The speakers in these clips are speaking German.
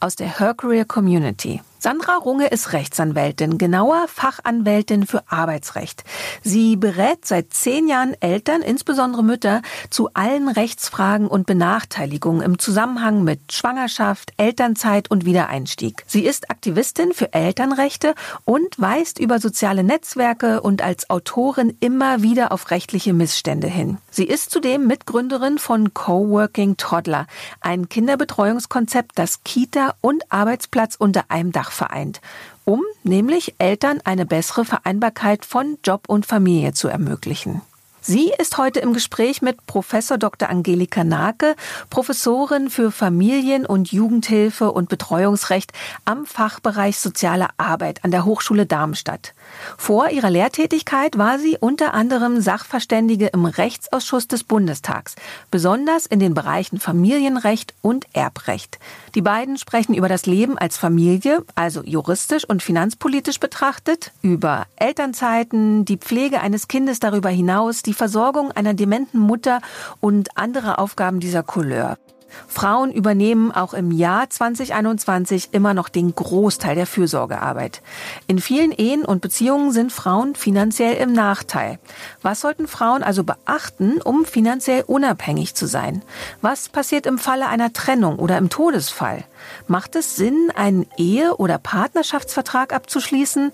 aus der Her Career Community. Sandra Runge ist Rechtsanwältin, genauer Fachanwältin für Arbeitsrecht. Sie berät seit zehn Jahren Eltern, insbesondere Mütter, zu allen Rechtsfragen und Benachteiligungen im Zusammenhang mit Schwangerschaft, Elternzeit und Wiedereinstieg. Sie ist Aktivistin für Elternrechte und weist über soziale Netzwerke und als Autorin immer wieder auf rechtliche Missstände hin. Sie ist zudem Mitgründerin von Coworking Toddler, ein Kinderbetreuungskonzept, das Kita und Arbeitsplatz unter einem Dach vereint, um nämlich Eltern eine bessere Vereinbarkeit von Job und Familie zu ermöglichen. Sie ist heute im Gespräch mit Professor Dr. Angelika Nake, Professorin für Familien- und Jugendhilfe und Betreuungsrecht am Fachbereich Soziale Arbeit an der Hochschule Darmstadt. Vor ihrer Lehrtätigkeit war sie unter anderem Sachverständige im Rechtsausschuss des Bundestags, besonders in den Bereichen Familienrecht und Erbrecht. Die beiden sprechen über das Leben als Familie, also juristisch und finanzpolitisch betrachtet, über Elternzeiten, die Pflege eines Kindes darüber hinaus, die Versorgung einer dementen Mutter und andere Aufgaben dieser Couleur. Frauen übernehmen auch im Jahr 2021 immer noch den Großteil der Fürsorgearbeit. In vielen Ehen und Beziehungen sind Frauen finanziell im Nachteil. Was sollten Frauen also beachten, um finanziell unabhängig zu sein? Was passiert im Falle einer Trennung oder im Todesfall? Macht es Sinn, einen Ehe- oder Partnerschaftsvertrag abzuschließen?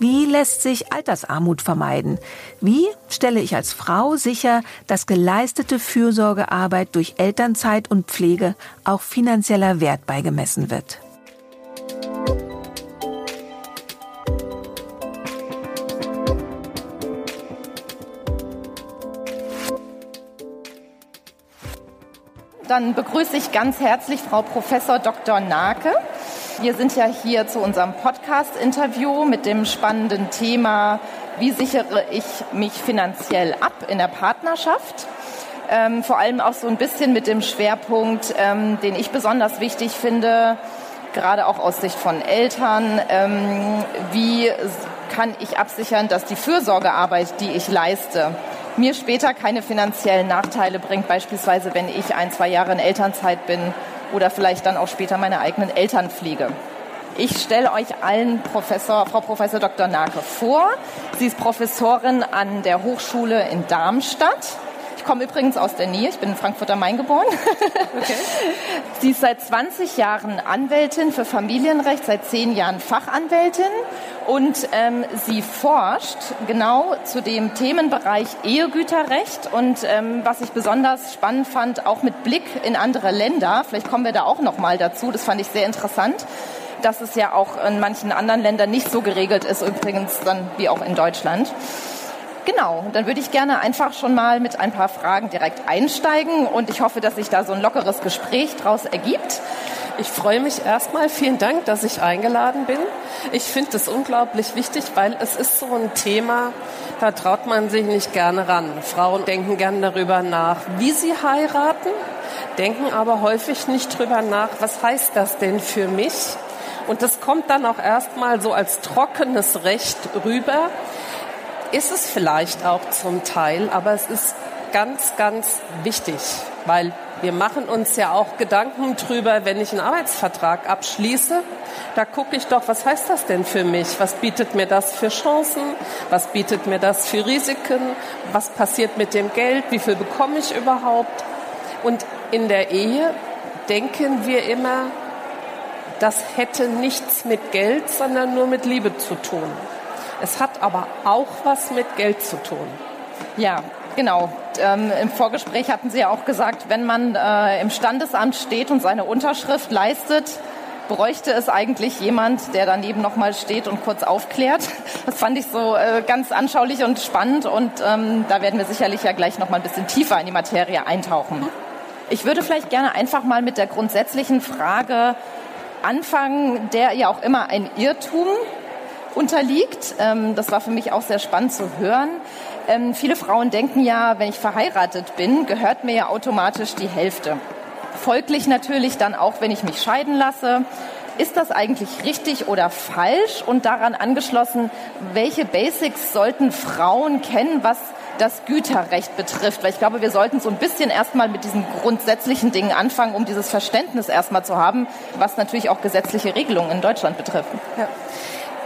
Wie lässt sich Altersarmut vermeiden? Wie stelle ich als Frau sicher, dass geleistete Fürsorgearbeit durch Elternzeit und Pflege auch finanzieller Wert beigemessen wird? Dann begrüße ich ganz herzlich Frau Professor Dr. Nake. Wir sind ja hier zu unserem Podcast-Interview mit dem spannenden Thema, wie sichere ich mich finanziell ab in der Partnerschaft? Ähm, vor allem auch so ein bisschen mit dem Schwerpunkt, ähm, den ich besonders wichtig finde, gerade auch aus Sicht von Eltern. Ähm, wie kann ich absichern, dass die Fürsorgearbeit, die ich leiste, mir später keine finanziellen Nachteile bringt, beispielsweise wenn ich ein, zwei Jahre in Elternzeit bin oder vielleicht dann auch später meine eigenen Eltern pflege. Ich stelle euch allen Professor, Frau Professor Dr. Nake vor. Sie ist Professorin an der Hochschule in Darmstadt. Ich komme übrigens aus der Nähe, ich bin in Frankfurt am Main geboren. Okay. Sie ist seit 20 Jahren Anwältin für Familienrecht, seit 10 Jahren Fachanwältin und ähm, sie forscht genau zu dem Themenbereich Ehegüterrecht und ähm, was ich besonders spannend fand, auch mit Blick in andere Länder. Vielleicht kommen wir da auch noch mal dazu. Das fand ich sehr interessant, dass es ja auch in manchen anderen Ländern nicht so geregelt ist, übrigens dann wie auch in Deutschland. Genau, dann würde ich gerne einfach schon mal mit ein paar Fragen direkt einsteigen und ich hoffe, dass sich da so ein lockeres Gespräch daraus ergibt. Ich freue mich erstmal. Vielen Dank, dass ich eingeladen bin. Ich finde es unglaublich wichtig, weil es ist so ein Thema, da traut man sich nicht gerne ran. Frauen denken gerne darüber nach, wie sie heiraten, denken aber häufig nicht darüber nach, was heißt das denn für mich? Und das kommt dann auch erstmal so als trockenes Recht rüber. Ist es vielleicht auch zum Teil, aber es ist ganz, ganz wichtig, weil wir machen uns ja auch Gedanken drüber, wenn ich einen Arbeitsvertrag abschließe. Da gucke ich doch, was heißt das denn für mich? Was bietet mir das für Chancen? Was bietet mir das für Risiken? Was passiert mit dem Geld? Wie viel bekomme ich überhaupt? Und in der Ehe denken wir immer, das hätte nichts mit Geld, sondern nur mit Liebe zu tun. Es hat aber auch was mit Geld zu tun. Ja, Genau. Ähm, Im Vorgespräch hatten Sie ja auch gesagt, wenn man äh, im Standesamt steht und seine Unterschrift leistet, bräuchte es eigentlich jemand, der daneben nochmal steht und kurz aufklärt. Das fand ich so äh, ganz anschaulich und spannend und ähm, da werden wir sicherlich ja gleich nochmal ein bisschen tiefer in die Materie eintauchen. Ich würde vielleicht gerne einfach mal mit der grundsätzlichen Frage Anfang, der ja auch immer ein Irrtum unterliegt. Ähm, das war für mich auch sehr spannend zu hören. Ähm, viele Frauen denken ja, wenn ich verheiratet bin, gehört mir ja automatisch die Hälfte. Folglich natürlich dann auch, wenn ich mich scheiden lasse. Ist das eigentlich richtig oder falsch? Und daran angeschlossen, welche Basics sollten Frauen kennen, was das Güterrecht betrifft. Weil ich glaube, wir sollten so ein bisschen erstmal mit diesen grundsätzlichen Dingen anfangen, um dieses Verständnis erstmal zu haben, was natürlich auch gesetzliche Regelungen in Deutschland betrifft. Ja.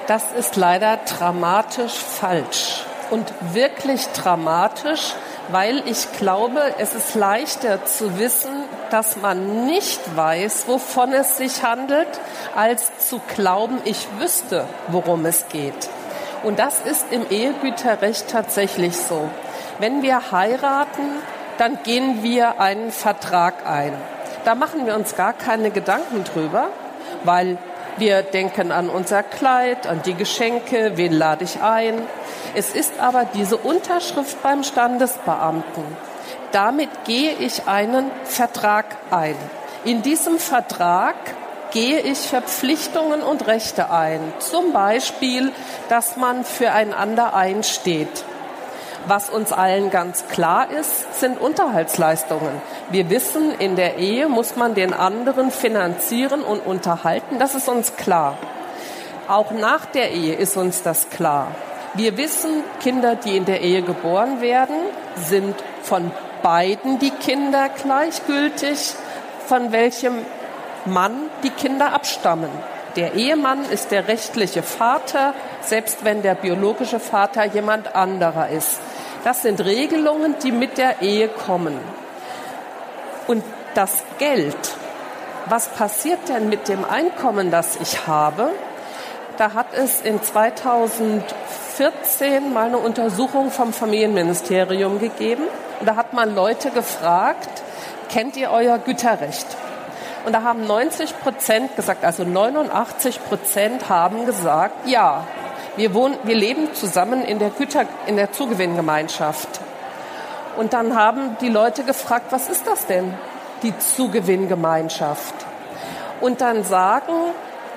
Das ist leider dramatisch falsch und wirklich dramatisch, weil ich glaube, es ist leichter zu wissen, dass man nicht weiß, wovon es sich handelt, als zu glauben, ich wüsste, worum es geht. Und das ist im Ehegüterrecht tatsächlich so. Wenn wir heiraten, dann gehen wir einen Vertrag ein. Da machen wir uns gar keine Gedanken drüber, weil wir denken an unser Kleid, an die Geschenke, wen lade ich ein. Es ist aber diese Unterschrift beim Standesbeamten. Damit gehe ich einen Vertrag ein. In diesem Vertrag gehe ich Verpflichtungen und Rechte ein. Zum Beispiel, dass man füreinander einsteht. Was uns allen ganz klar ist, sind Unterhaltsleistungen. Wir wissen, in der Ehe muss man den anderen finanzieren und unterhalten. Das ist uns klar. Auch nach der Ehe ist uns das klar. Wir wissen, Kinder, die in der Ehe geboren werden, sind von beiden die Kinder gleichgültig, von welchem Mann die Kinder abstammen. Der Ehemann ist der rechtliche Vater, selbst wenn der biologische Vater jemand anderer ist. Das sind Regelungen, die mit der Ehe kommen. Und das Geld, was passiert denn mit dem Einkommen, das ich habe? Da hat es in 2014 mal eine Untersuchung vom Familienministerium gegeben. Und da hat man Leute gefragt, kennt ihr euer Güterrecht? Und da haben 90 Prozent gesagt, also 89 Prozent haben gesagt, ja, wir, wohnen, wir leben zusammen in der Güter, in der Zugewinngemeinschaft. Und dann haben die Leute gefragt, was ist das denn, die Zugewinngemeinschaft? Und dann sagen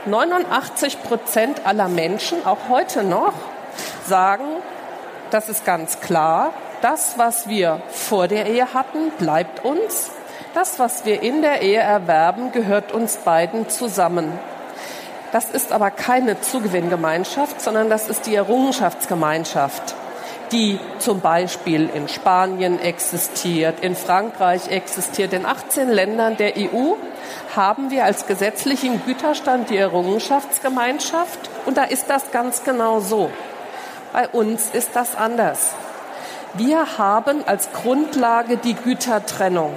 89 Prozent aller Menschen, auch heute noch, sagen, das ist ganz klar, das, was wir vor der Ehe hatten, bleibt uns. Das, was wir in der Ehe erwerben, gehört uns beiden zusammen. Das ist aber keine Zugewinngemeinschaft, sondern das ist die Errungenschaftsgemeinschaft, die zum Beispiel in Spanien existiert, in Frankreich existiert, in 18 Ländern der EU haben wir als gesetzlichen Güterstand die Errungenschaftsgemeinschaft und da ist das ganz genau so. Bei uns ist das anders. Wir haben als Grundlage die Gütertrennung.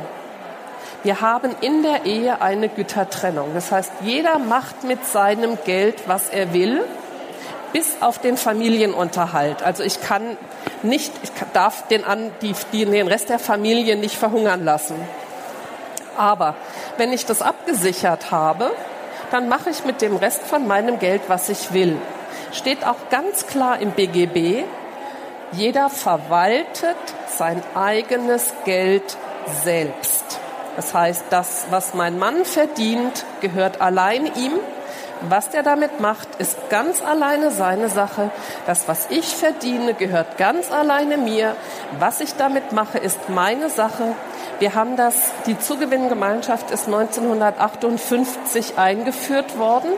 Wir haben in der Ehe eine Gütertrennung. Das heißt, jeder macht mit seinem Geld, was er will, bis auf den Familienunterhalt. Also ich kann nicht, ich darf den, an, die, den Rest der Familie nicht verhungern lassen. Aber wenn ich das abgesichert habe, dann mache ich mit dem Rest von meinem Geld, was ich will. Steht auch ganz klar im BGB, jeder verwaltet sein eigenes Geld selbst. Das heißt, das, was mein Mann verdient, gehört allein ihm. Was der damit macht, ist ganz alleine seine Sache. Das, was ich verdiene, gehört ganz alleine mir. Was ich damit mache, ist meine Sache. Wir haben das, die Zugewinngemeinschaft ist 1958 eingeführt worden.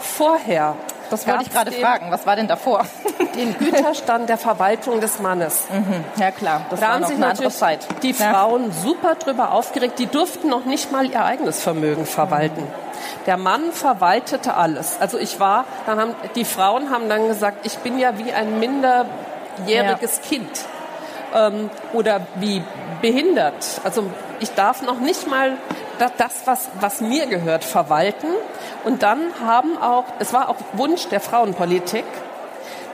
Vorher das wollte ich gerade fragen. Was war denn davor? Den Güterstand der Verwaltung des Mannes. Mhm. Ja klar, das da war haben noch sich eine andere Zeit. Die ja. Frauen super drüber aufgeregt. Die durften noch nicht mal ihr eigenes Vermögen verwalten. Mhm. Der Mann verwaltete alles. Also ich war, dann haben die Frauen haben dann gesagt, ich bin ja wie ein minderjähriges ja. Kind ähm, oder wie behindert. Also ich darf noch nicht mal das, was, was mir gehört, verwalten. Und dann haben auch, es war auch Wunsch der Frauenpolitik,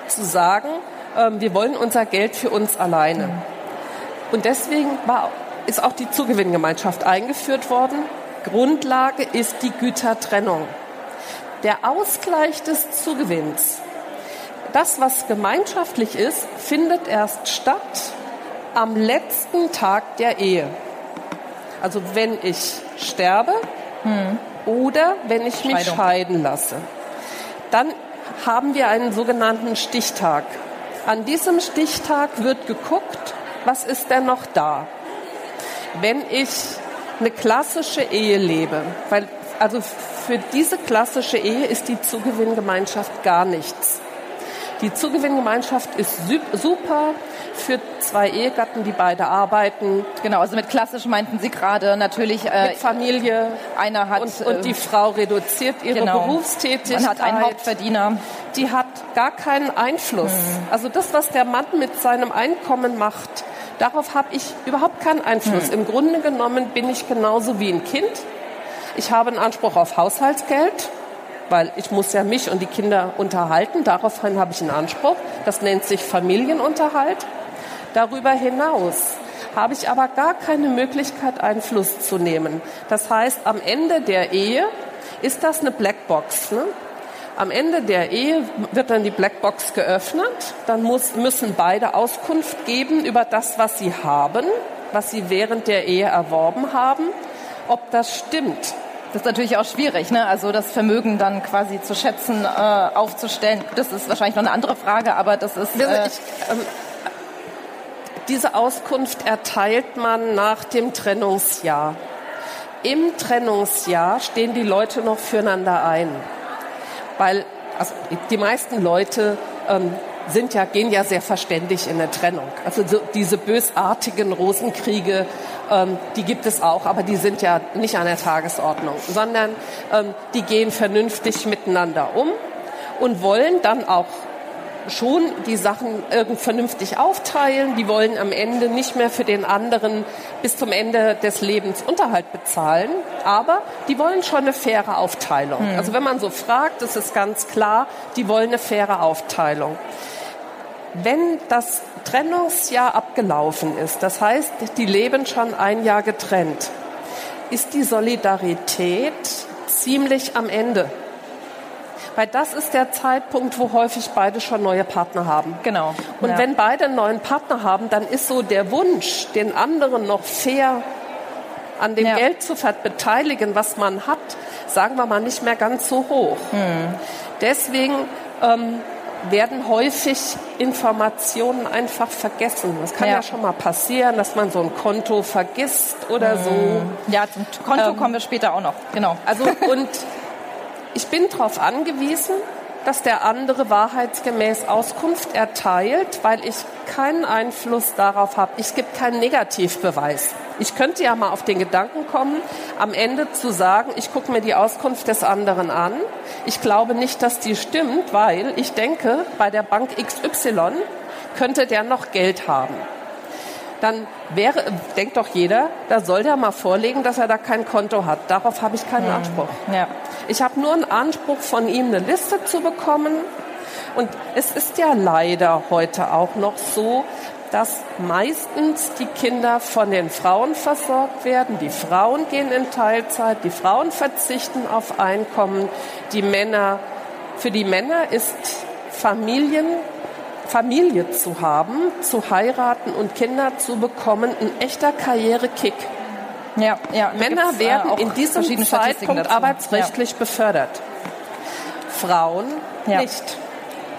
zu sagen, ähm, wir wollen unser Geld für uns alleine. Und deswegen war, ist auch die Zugewinngemeinschaft eingeführt worden. Grundlage ist die Gütertrennung. Der Ausgleich des Zugewinns, das, was gemeinschaftlich ist, findet erst statt am letzten Tag der Ehe. Also wenn ich sterbe, hm. oder wenn ich mich Scheidung. scheiden lasse. Dann haben wir einen sogenannten Stichtag. An diesem Stichtag wird geguckt, was ist denn noch da? Wenn ich eine klassische Ehe lebe, weil also für diese klassische Ehe ist die Zugewinngemeinschaft gar nichts. Die Zugewinngemeinschaft ist super für zwei Ehegatten, die beide arbeiten. Genau, also mit klassisch meinten Sie gerade natürlich äh, mit Familie. Einer hat und, und die äh, Frau reduziert ihre genau. Berufstätigkeit. Man hat einen Hauptverdiener. Die hat gar keinen Einfluss. Hm. Also das, was der Mann mit seinem Einkommen macht, darauf habe ich überhaupt keinen Einfluss. Hm. Im Grunde genommen bin ich genauso wie ein Kind. Ich habe einen Anspruch auf Haushaltsgeld weil ich muss ja mich und die Kinder unterhalten. Daraufhin habe ich einen Anspruch. Das nennt sich Familienunterhalt. Darüber hinaus habe ich aber gar keine Möglichkeit, Einfluss zu nehmen. Das heißt, am Ende der Ehe ist das eine Blackbox. Ne? Am Ende der Ehe wird dann die Blackbox geöffnet. Dann muss, müssen beide Auskunft geben über das, was sie haben, was sie während der Ehe erworben haben, ob das stimmt. Das ist natürlich auch schwierig, ne? also das Vermögen dann quasi zu schätzen, äh, aufzustellen. Das ist wahrscheinlich noch eine andere Frage, aber das ist... Äh ich, ähm, diese Auskunft erteilt man nach dem Trennungsjahr. Im Trennungsjahr stehen die Leute noch füreinander ein, weil also die meisten Leute ähm, sind ja, gehen ja sehr verständig in der Trennung. Also so diese bösartigen Rosenkriege, ähm, die gibt es auch, aber die sind ja nicht an der Tagesordnung, sondern ähm, die gehen vernünftig miteinander um und wollen dann auch schon die Sachen irgend vernünftig aufteilen. Die wollen am Ende nicht mehr für den anderen bis zum Ende des Lebens Unterhalt bezahlen, aber die wollen schon eine faire Aufteilung. Hm. Also wenn man so fragt, ist es ganz klar, die wollen eine faire Aufteilung. Wenn das Trennungsjahr abgelaufen ist, das heißt, die leben schon ein Jahr getrennt, ist die Solidarität ziemlich am Ende. Weil das ist der Zeitpunkt, wo häufig beide schon neue Partner haben. Genau. Und ja. wenn beide einen neuen Partner haben, dann ist so der Wunsch, den anderen noch fair an dem ja. Geld zu beteiligen, was man hat, sagen wir mal, nicht mehr ganz so hoch. Hm. Deswegen ähm, werden häufig Informationen einfach vergessen. Das kann ja. ja. schon mal passieren, dass man so ein Konto vergisst oder mhm. so. Ja, zum Konto ähm, kommen wir später auch noch. Genau. Also und ich bin darauf angewiesen, dass der andere wahrheitsgemäß Auskunft erteilt, weil ich keinen Einfluss darauf habe. Es gibt keinen Negativbeweis. Ich könnte ja mal auf den Gedanken kommen, am Ende zu sagen, ich gucke mir die Auskunft des anderen an. Ich glaube nicht, dass die stimmt, weil ich denke, bei der Bank XY könnte der noch Geld haben. Dann wäre, denkt doch jeder, da soll der mal vorlegen, dass er da kein Konto hat. Darauf habe ich keinen hm. Anspruch. Ja. Ich habe nur einen Anspruch, von ihm eine Liste zu bekommen. Und es ist ja leider heute auch noch so, dass meistens die Kinder von den Frauen versorgt werden. Die Frauen gehen in Teilzeit, die Frauen verzichten auf Einkommen. Die Männer, für die Männer ist Familien, Familie zu haben, zu heiraten und Kinder zu bekommen, ein echter Karrierekick. Ja, ja, Männer äh, werden in diesem Zeitpunkt arbeitsrechtlich ja. befördert. Frauen nicht.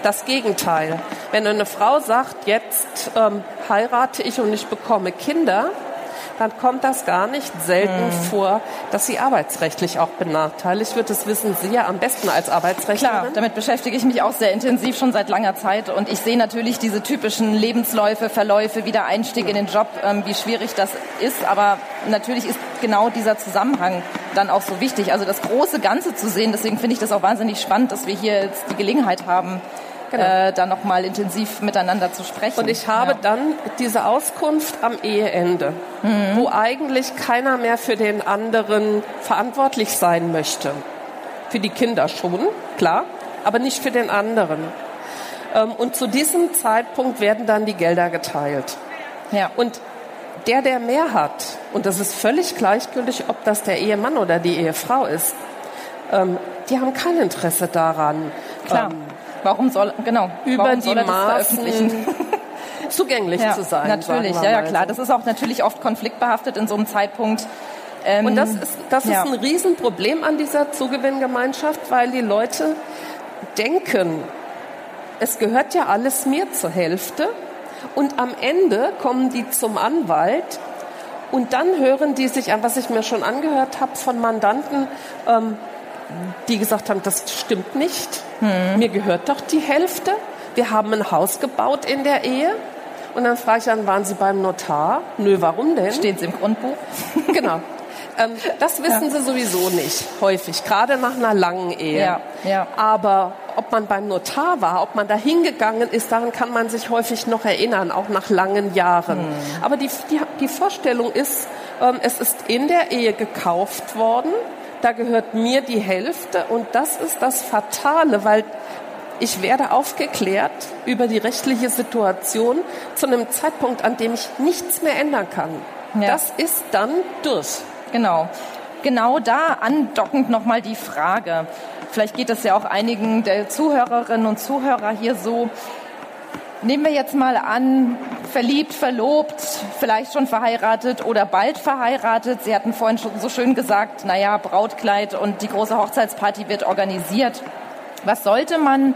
Das Gegenteil. Wenn eine Frau sagt, jetzt ähm, heirate ich und ich bekomme Kinder, dann kommt das gar nicht selten hm. vor, dass sie arbeitsrechtlich auch benachteiligt wird. Das wissen Sie ja am besten als Arbeitsrechtlerin. Klar, damit beschäftige ich mich auch sehr intensiv schon seit langer Zeit und ich sehe natürlich diese typischen Lebensläufe, Verläufe, Wiedereinstieg in den Job, ähm, wie schwierig das ist. Aber natürlich ist genau dieser Zusammenhang dann auch so wichtig. Also das große Ganze zu sehen. Deswegen finde ich das auch wahnsinnig spannend, dass wir hier jetzt die Gelegenheit haben, genau. äh, dann nochmal intensiv miteinander zu sprechen. Und ich habe ja. dann diese Auskunft am Eheende, mhm. wo eigentlich keiner mehr für den anderen verantwortlich sein möchte. Für die Kinder schon, klar, aber nicht für den anderen. Ähm, und zu diesem Zeitpunkt werden dann die Gelder geteilt. Ja. Und der, der mehr hat, und das ist völlig gleichgültig, ob das der Ehemann oder die Ehefrau ist, ähm, die haben kein Interesse daran, Klar. Ähm, Warum soll, genau, über die Maßen zugänglich ja, zu sein. Natürlich, ja, ja, klar. So. Das ist auch natürlich oft konfliktbehaftet in so einem Zeitpunkt. Ähm, und das ist, das ja. ist ein Riesenproblem an dieser Zugewinngemeinschaft, weil die Leute denken, es gehört ja alles mir zur Hälfte. Und am Ende kommen die zum Anwalt und dann hören die sich an, was ich mir schon angehört habe von Mandanten, ähm, die gesagt haben, das stimmt nicht. Hm. Mir gehört doch die Hälfte. Wir haben ein Haus gebaut in der Ehe. Und dann frage ich dann, waren Sie beim Notar? Nö, warum denn? Steht es im Grundbuch? genau. Ähm, das wissen ja. sie sowieso nicht, häufig, gerade nach einer langen Ehe. Ja. Ja. Aber ob man beim Notar war, ob man da hingegangen ist, daran kann man sich häufig noch erinnern, auch nach langen Jahren. Hm. Aber die, die, die Vorstellung ist, ähm, es ist in der Ehe gekauft worden, da gehört mir die Hälfte und das ist das Fatale, weil ich werde aufgeklärt über die rechtliche Situation zu einem Zeitpunkt, an dem ich nichts mehr ändern kann. Ja. Das ist dann durch. Genau. Genau da andockend nochmal die Frage. Vielleicht geht es ja auch einigen der Zuhörerinnen und Zuhörer hier so. Nehmen wir jetzt mal an, verliebt, verlobt, vielleicht schon verheiratet oder bald verheiratet. Sie hatten vorhin schon so schön gesagt, naja, Brautkleid und die große Hochzeitsparty wird organisiert. Was sollte man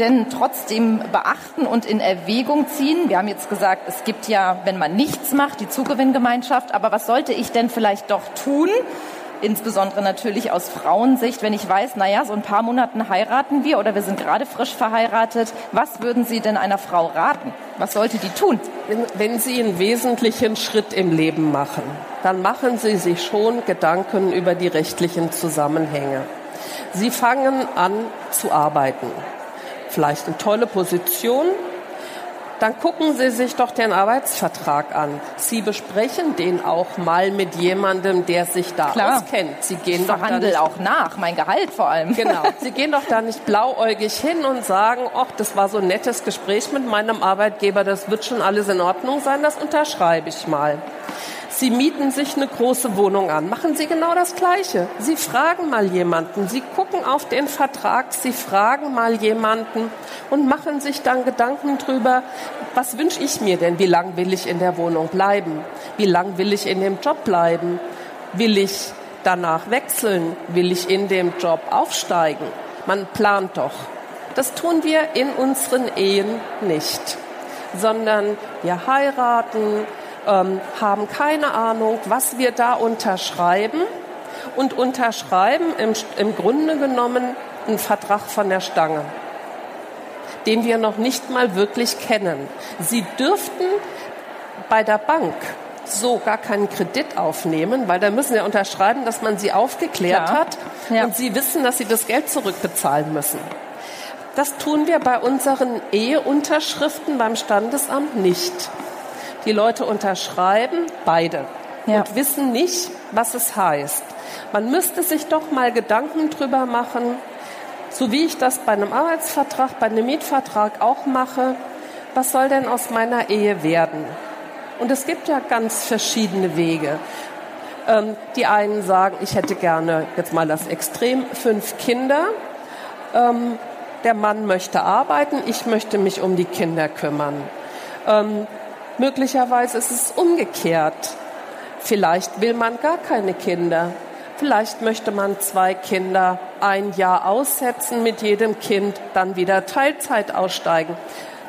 denn trotzdem beachten und in Erwägung ziehen? Wir haben jetzt gesagt, es gibt ja, wenn man nichts macht, die Zugewinngemeinschaft. Aber was sollte ich denn vielleicht doch tun? Insbesondere natürlich aus Frauensicht, wenn ich weiß, naja, so ein paar Monaten heiraten wir oder wir sind gerade frisch verheiratet. Was würden Sie denn einer Frau raten? Was sollte die tun? Wenn, wenn Sie einen wesentlichen Schritt im Leben machen, dann machen Sie sich schon Gedanken über die rechtlichen Zusammenhänge. Sie fangen an zu arbeiten vielleicht eine tolle Position, dann gucken Sie sich doch den Arbeitsvertrag an. Sie besprechen den auch mal mit jemandem, der sich da Klar. auskennt. Sie gehen ich verhandle doch auch nach, mein Gehalt vor allem. Genau. Sie gehen doch da nicht blauäugig hin und sagen, ach, das war so ein nettes Gespräch mit meinem Arbeitgeber, das wird schon alles in Ordnung sein, das unterschreibe ich mal. Sie mieten sich eine große Wohnung an. Machen Sie genau das Gleiche. Sie fragen mal jemanden. Sie gucken auf den Vertrag. Sie fragen mal jemanden und machen sich dann Gedanken drüber, was wünsche ich mir denn? Wie lang will ich in der Wohnung bleiben? Wie lang will ich in dem Job bleiben? Will ich danach wechseln? Will ich in dem Job aufsteigen? Man plant doch. Das tun wir in unseren Ehen nicht, sondern wir heiraten, ähm, haben keine Ahnung, was wir da unterschreiben und unterschreiben im, im Grunde genommen einen Vertrag von der Stange, den wir noch nicht mal wirklich kennen. Sie dürften bei der Bank so gar keinen Kredit aufnehmen, weil da müssen ja unterschreiben, dass man sie aufgeklärt Klar. hat ja. und sie wissen, dass sie das Geld zurückbezahlen müssen. Das tun wir bei unseren Eheunterschriften beim Standesamt nicht. Die Leute unterschreiben, beide, ja. und wissen nicht, was es heißt. Man müsste sich doch mal Gedanken drüber machen, so wie ich das bei einem Arbeitsvertrag, bei einem Mietvertrag auch mache, was soll denn aus meiner Ehe werden? Und es gibt ja ganz verschiedene Wege. Ähm, die einen sagen, ich hätte gerne jetzt mal das Extrem fünf Kinder. Ähm, der Mann möchte arbeiten, ich möchte mich um die Kinder kümmern. Ähm, Möglicherweise ist es umgekehrt. Vielleicht will man gar keine Kinder. Vielleicht möchte man zwei Kinder ein Jahr aussetzen mit jedem Kind, dann wieder Teilzeit aussteigen.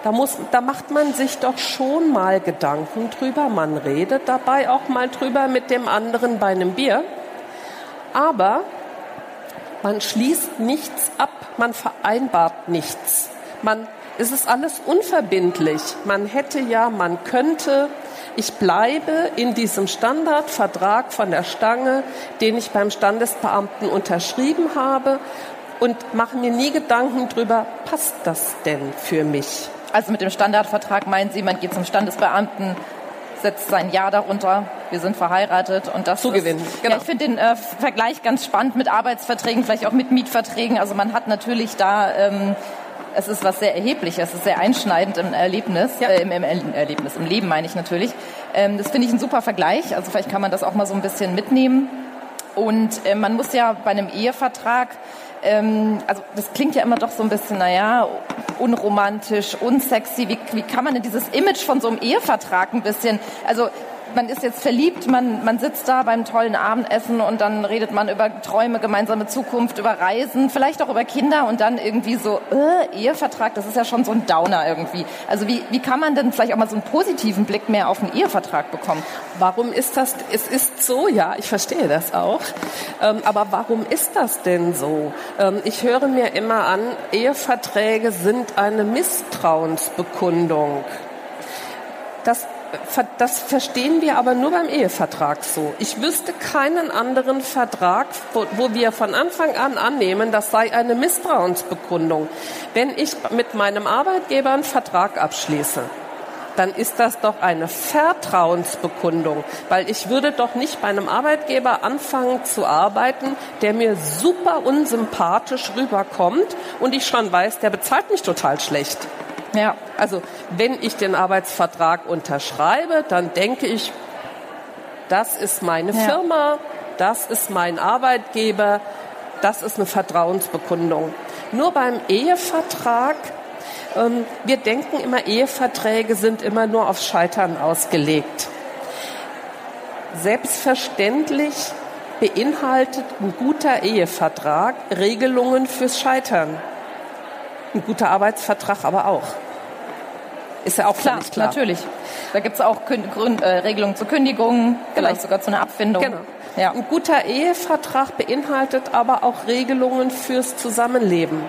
Da, muss, da macht man sich doch schon mal Gedanken drüber. Man redet dabei auch mal drüber mit dem anderen bei einem Bier. Aber man schließt nichts ab, man vereinbart nichts. Man es ist alles unverbindlich. Man hätte ja, man könnte, ich bleibe in diesem Standardvertrag von der Stange, den ich beim Standesbeamten unterschrieben habe und mache mir nie Gedanken darüber, passt das denn für mich? Also mit dem Standardvertrag meinen Sie, man geht zum Standesbeamten, setzt sein Ja darunter, wir sind verheiratet und das Zugewinn. Ist, genau. Ja, ich finde den äh, Vergleich ganz spannend mit Arbeitsverträgen, vielleicht auch mit Mietverträgen. Also man hat natürlich da ähm, es ist was sehr Erhebliches, es ist sehr einschneidend im Erlebnis, ja. äh, im, im, Erlebnis, im Leben meine ich natürlich. Ähm, das finde ich ein super Vergleich, also vielleicht kann man das auch mal so ein bisschen mitnehmen. Und äh, man muss ja bei einem Ehevertrag, ähm, also das klingt ja immer doch so ein bisschen, naja, unromantisch, unsexy. Wie, wie kann man denn dieses Image von so einem Ehevertrag ein bisschen, also man ist jetzt verliebt, man, man sitzt da beim tollen Abendessen und dann redet man über Träume, gemeinsame Zukunft, über Reisen, vielleicht auch über Kinder und dann irgendwie so, äh, Ehevertrag, das ist ja schon so ein Downer irgendwie. Also wie, wie kann man denn vielleicht auch mal so einen positiven Blick mehr auf einen Ehevertrag bekommen? Warum ist das, es ist so, ja, ich verstehe das auch, ähm, aber warum ist das denn so? Ähm, ich höre mir immer an, Eheverträge sind eine Misstrauensbekundung. Das das verstehen wir aber nur beim Ehevertrag so. Ich wüsste keinen anderen Vertrag, wo, wo, wir von Anfang an annehmen, das sei eine Misstrauensbekundung. Wenn ich mit meinem Arbeitgeber einen Vertrag abschließe, dann ist das doch eine Vertrauensbekundung, weil ich würde doch nicht bei einem Arbeitgeber anfangen zu arbeiten, der mir super unsympathisch rüberkommt und ich schon weiß, der bezahlt mich total schlecht. Ja, also wenn ich den Arbeitsvertrag unterschreibe, dann denke ich, das ist meine ja. Firma, das ist mein Arbeitgeber, das ist eine Vertrauensbekundung. Nur beim Ehevertrag, ähm, wir denken immer, Eheverträge sind immer nur auf Scheitern ausgelegt. Selbstverständlich beinhaltet ein guter Ehevertrag Regelungen fürs Scheitern. Ein guter Arbeitsvertrag aber auch. Ist ja auch klar, klar. natürlich. Da gibt es auch Kün Grün, äh, Regelungen zur Kündigung, vielleicht genau. sogar zu einer Abfindung. Genau. Ja. Ein guter Ehevertrag beinhaltet aber auch Regelungen fürs Zusammenleben.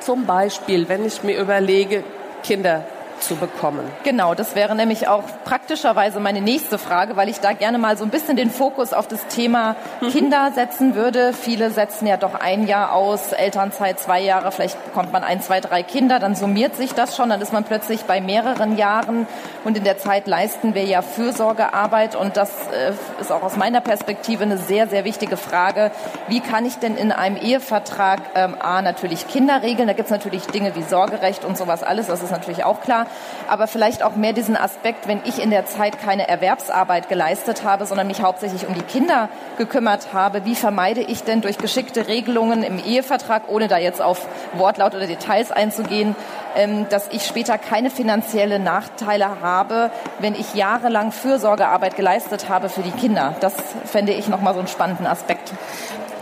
Zum Beispiel, wenn ich mir überlege, Kinder zu bekommen. Genau, das wäre nämlich auch praktischerweise meine nächste Frage, weil ich da gerne mal so ein bisschen den Fokus auf das Thema mhm. Kinder setzen würde. Viele setzen ja doch ein Jahr aus, Elternzeit zwei Jahre, vielleicht bekommt man ein, zwei, drei Kinder, dann summiert sich das schon, dann ist man plötzlich bei mehreren Jahren und in der Zeit leisten wir ja Fürsorgearbeit und das äh, ist auch aus meiner Perspektive eine sehr, sehr wichtige Frage. Wie kann ich denn in einem Ehevertrag ähm, A natürlich Kinder regeln? Da gibt es natürlich Dinge wie Sorgerecht und sowas alles, das ist natürlich auch klar aber vielleicht auch mehr diesen Aspekt, wenn ich in der Zeit keine Erwerbsarbeit geleistet habe, sondern mich hauptsächlich um die Kinder gekümmert habe, wie vermeide ich denn durch geschickte Regelungen im Ehevertrag, ohne da jetzt auf Wortlaut oder Details einzugehen, ähm, dass ich später keine finanzielle Nachteile habe, wenn ich jahrelang Fürsorgearbeit geleistet habe für die Kinder. Das fände ich nochmal so einen spannenden Aspekt.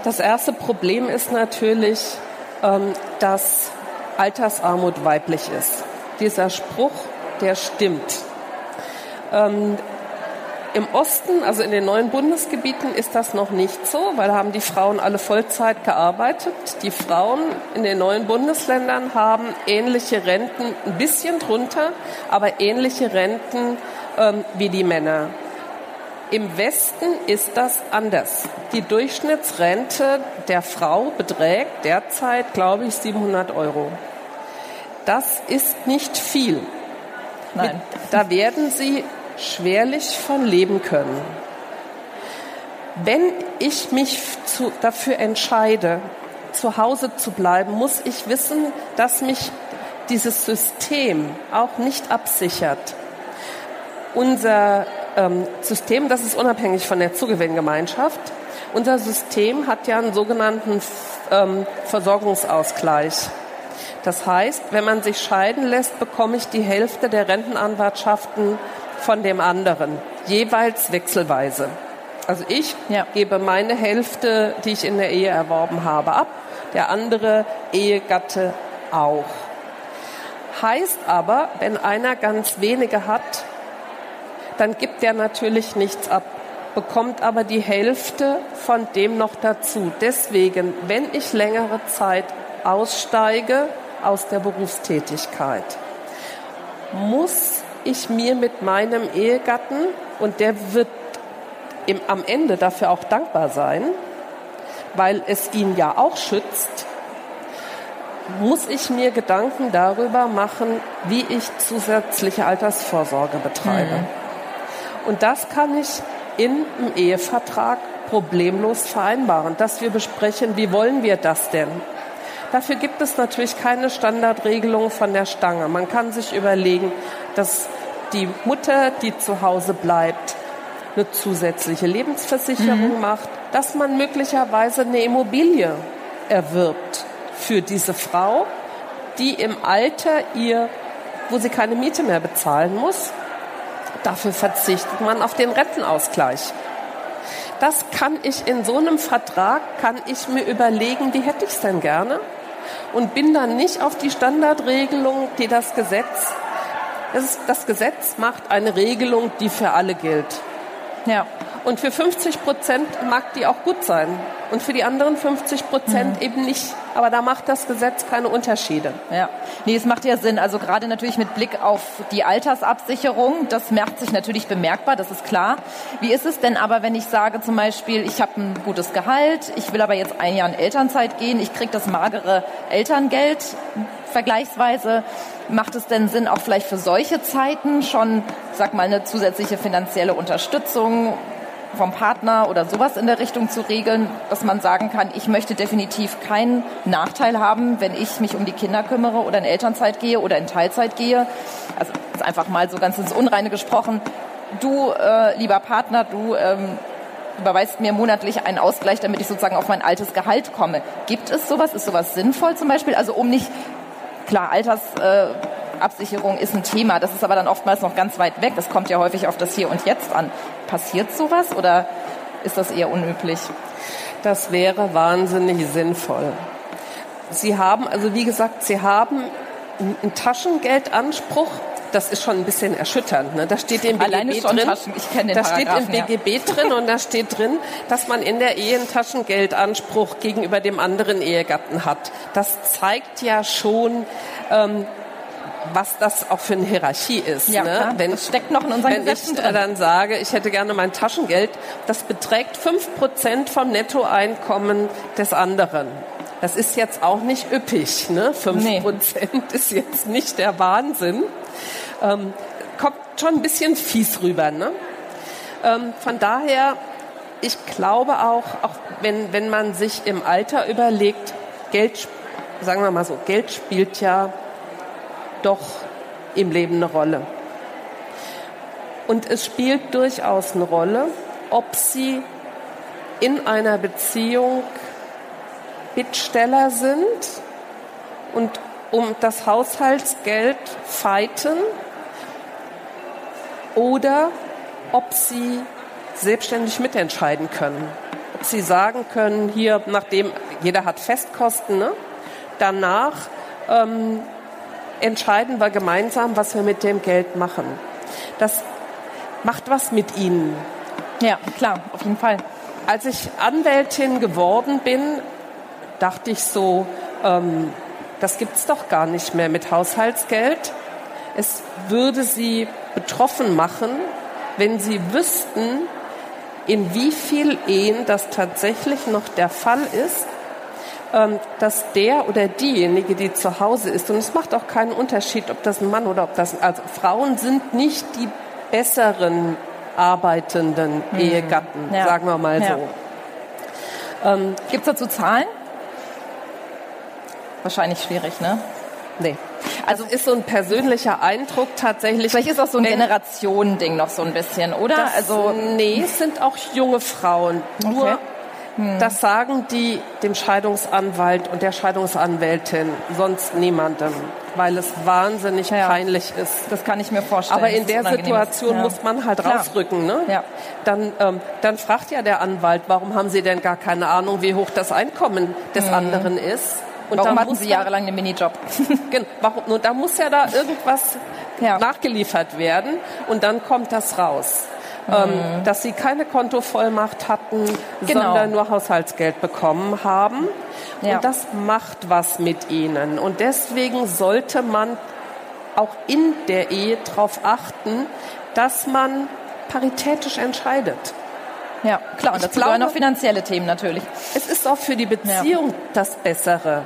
Das erste Problem ist natürlich, ähm, dass Altersarmut weiblich ist dieser Spruch, der stimmt. Ähm, Im Osten, also in den neuen Bundesgebieten, ist das noch nicht so, weil haben die Frauen alle Vollzeit gearbeitet. Die Frauen in den neuen Bundesländern haben ähnliche Renten, ein bisschen drunter, aber ähnliche Renten ähm, wie die Männer. Im Westen ist das anders. Die Durchschnittsrente der Frau beträgt derzeit, glaube ich, 700 Euro. Das ist nicht viel. Nein. Da werden Sie schwerlich von leben können. Wenn ich mich zu, dafür entscheide, zu Hause zu bleiben, muss ich wissen, dass mich dieses System auch nicht absichert. Unser ähm, System, das ist unabhängig von der Zugewinngemeinschaft, unser System hat ja einen sogenannten ähm, Versorgungsausgleich. Das heißt, wenn man sich scheiden lässt, bekomme ich die Hälfte der Rentenanwartschaften von dem anderen, jeweils wechselweise. Also ich ja. gebe meine Hälfte, die ich in der Ehe erworben habe, ab, der andere Ehegatte auch. Heißt aber, wenn einer ganz wenige hat, dann gibt er natürlich nichts ab, bekommt aber die Hälfte von dem noch dazu. Deswegen, wenn ich längere Zeit aussteige, aus der Berufstätigkeit. Muss ich mir mit meinem Ehegatten, und der wird im, am Ende dafür auch dankbar sein, weil es ihn ja auch schützt, muss ich mir Gedanken darüber machen, wie ich zusätzliche Altersvorsorge betreibe. Mhm. Und das kann ich in im Ehevertrag problemlos vereinbaren, dass wir besprechen, wie wollen wir das denn? Dafür gibt es natürlich keine Standardregelung von der Stange. Man kann sich überlegen, dass die Mutter, die zu Hause bleibt, eine zusätzliche Lebensversicherung mhm. macht, dass man möglicherweise eine Immobilie erwirbt für diese Frau, die im Alter ihr, wo sie keine Miete mehr bezahlen muss, Dafür verzichtet man auf den Rentenausgleich. Das kann ich in so einem Vertrag, kann ich mir überlegen, wie hätte ich es denn gerne? Und bin dann nicht auf die Standardregelung, die das Gesetz, das, das Gesetz macht eine Regelung, die für alle gilt. Ja. Und für 50 Prozent mag die auch gut sein. Und für die anderen 50 Prozent mhm. eben nicht. Aber da macht das Gesetz keine Unterschiede. Ja. Nee, es macht ja Sinn. Also gerade natürlich mit Blick auf die Altersabsicherung, das macht sich natürlich bemerkbar, das ist klar. Wie ist es denn aber, wenn ich sage zum Beispiel, ich habe ein gutes Gehalt, ich will aber jetzt ein Jahr in Elternzeit gehen, ich kriege das magere Elterngeld vergleichsweise. Macht es denn Sinn, auch vielleicht für solche Zeiten schon, sag mal, eine zusätzliche finanzielle Unterstützung vom Partner oder sowas in der Richtung zu regeln, dass man sagen kann, ich möchte definitiv keinen Nachteil haben, wenn ich mich um die Kinder kümmere oder in Elternzeit gehe oder in Teilzeit gehe. Also einfach mal so ganz ins Unreine gesprochen. Du, äh, lieber Partner, du ähm, überweist mir monatlich einen Ausgleich, damit ich sozusagen auf mein altes Gehalt komme. Gibt es sowas? Ist sowas sinnvoll zum Beispiel? Also um nicht, klar, Alters... Äh, Absicherung ist ein Thema. Das ist aber dann oftmals noch ganz weit weg. Das kommt ja häufig auf das Hier und Jetzt an. Passiert sowas oder ist das eher unüblich? Das wäre wahnsinnig sinnvoll. Sie haben, also wie gesagt, Sie haben einen Taschengeldanspruch. Das ist schon ein bisschen erschütternd. Ne? Da steht im BGB drin. Ich kenne den Da steht im BGB ja. drin und da steht drin, dass man in der Ehe einen Taschengeldanspruch gegenüber dem anderen Ehegatten hat. Das zeigt ja schon, ähm, was das auch für eine Hierarchie ist. Ja, ne? Wenn, das steckt noch in unseren Wenn Gesetzen ich drin. dann sage, ich hätte gerne mein Taschengeld, das beträgt fünf Prozent vom Nettoeinkommen des anderen. Das ist jetzt auch nicht üppig. Ne? 5% nee. ist jetzt nicht der Wahnsinn. Ähm, kommt schon ein bisschen fies rüber. Ne? Ähm, von daher, ich glaube auch, auch wenn, wenn man sich im Alter überlegt, Geld, sagen wir mal so, Geld spielt ja doch im Leben eine Rolle. Und es spielt durchaus eine Rolle, ob sie in einer Beziehung Bittsteller sind und um das Haushaltsgeld feiten oder ob sie selbstständig mitentscheiden können. Ob sie sagen können, hier, nachdem jeder hat Festkosten, ne? danach ähm, entscheiden wir gemeinsam, was wir mit dem Geld machen. Das macht was mit ihnen. Ja, klar, auf jeden Fall. Als ich Anwältin geworden bin, dachte ich so, ähm, das es doch gar nicht mehr mit Haushaltsgeld. Es würde sie betroffen machen, wenn sie wüssten, in wie viel Ehen das tatsächlich noch der Fall ist dass der oder diejenige, die zu Hause ist, und es macht auch keinen Unterschied, ob das ein Mann oder ob das, also Frauen sind nicht die besseren arbeitenden hm. Ehegatten, ja. sagen wir mal ja. so. Ähm, Gibt es dazu Zahlen? Wahrscheinlich schwierig, ne? Nee. Also ist so ein persönlicher Eindruck tatsächlich. Vielleicht ist auch so ein Generationending noch so ein bisschen, oder? Das, also nee, es sind auch junge Frauen. Okay. Nur hm. Das sagen die dem Scheidungsanwalt und der Scheidungsanwältin, sonst niemandem, weil es wahnsinnig ja, peinlich ist. Das kann ich mir vorstellen. Aber in der Situation ja. muss man halt Klar. rausrücken. Ne? Ja. Dann, ähm, dann fragt ja der Anwalt, warum haben Sie denn gar keine Ahnung, wie hoch das Einkommen des hm. anderen ist? Und warum hatten Sie jahrelang einen Minijob? genau, warum, und da muss ja da irgendwas nachgeliefert werden und dann kommt das raus mhm. dass sie keine Kontovollmacht hatten, genau. sondern nur Haushaltsgeld bekommen haben. Ja. Und das macht was mit ihnen. Und deswegen sollte man auch in der Ehe darauf achten, dass man paritätisch entscheidet. Ja, klar. Und dazu glaube, gehören auch finanzielle Themen natürlich. Es ist auch für die Beziehung ja. das Bessere.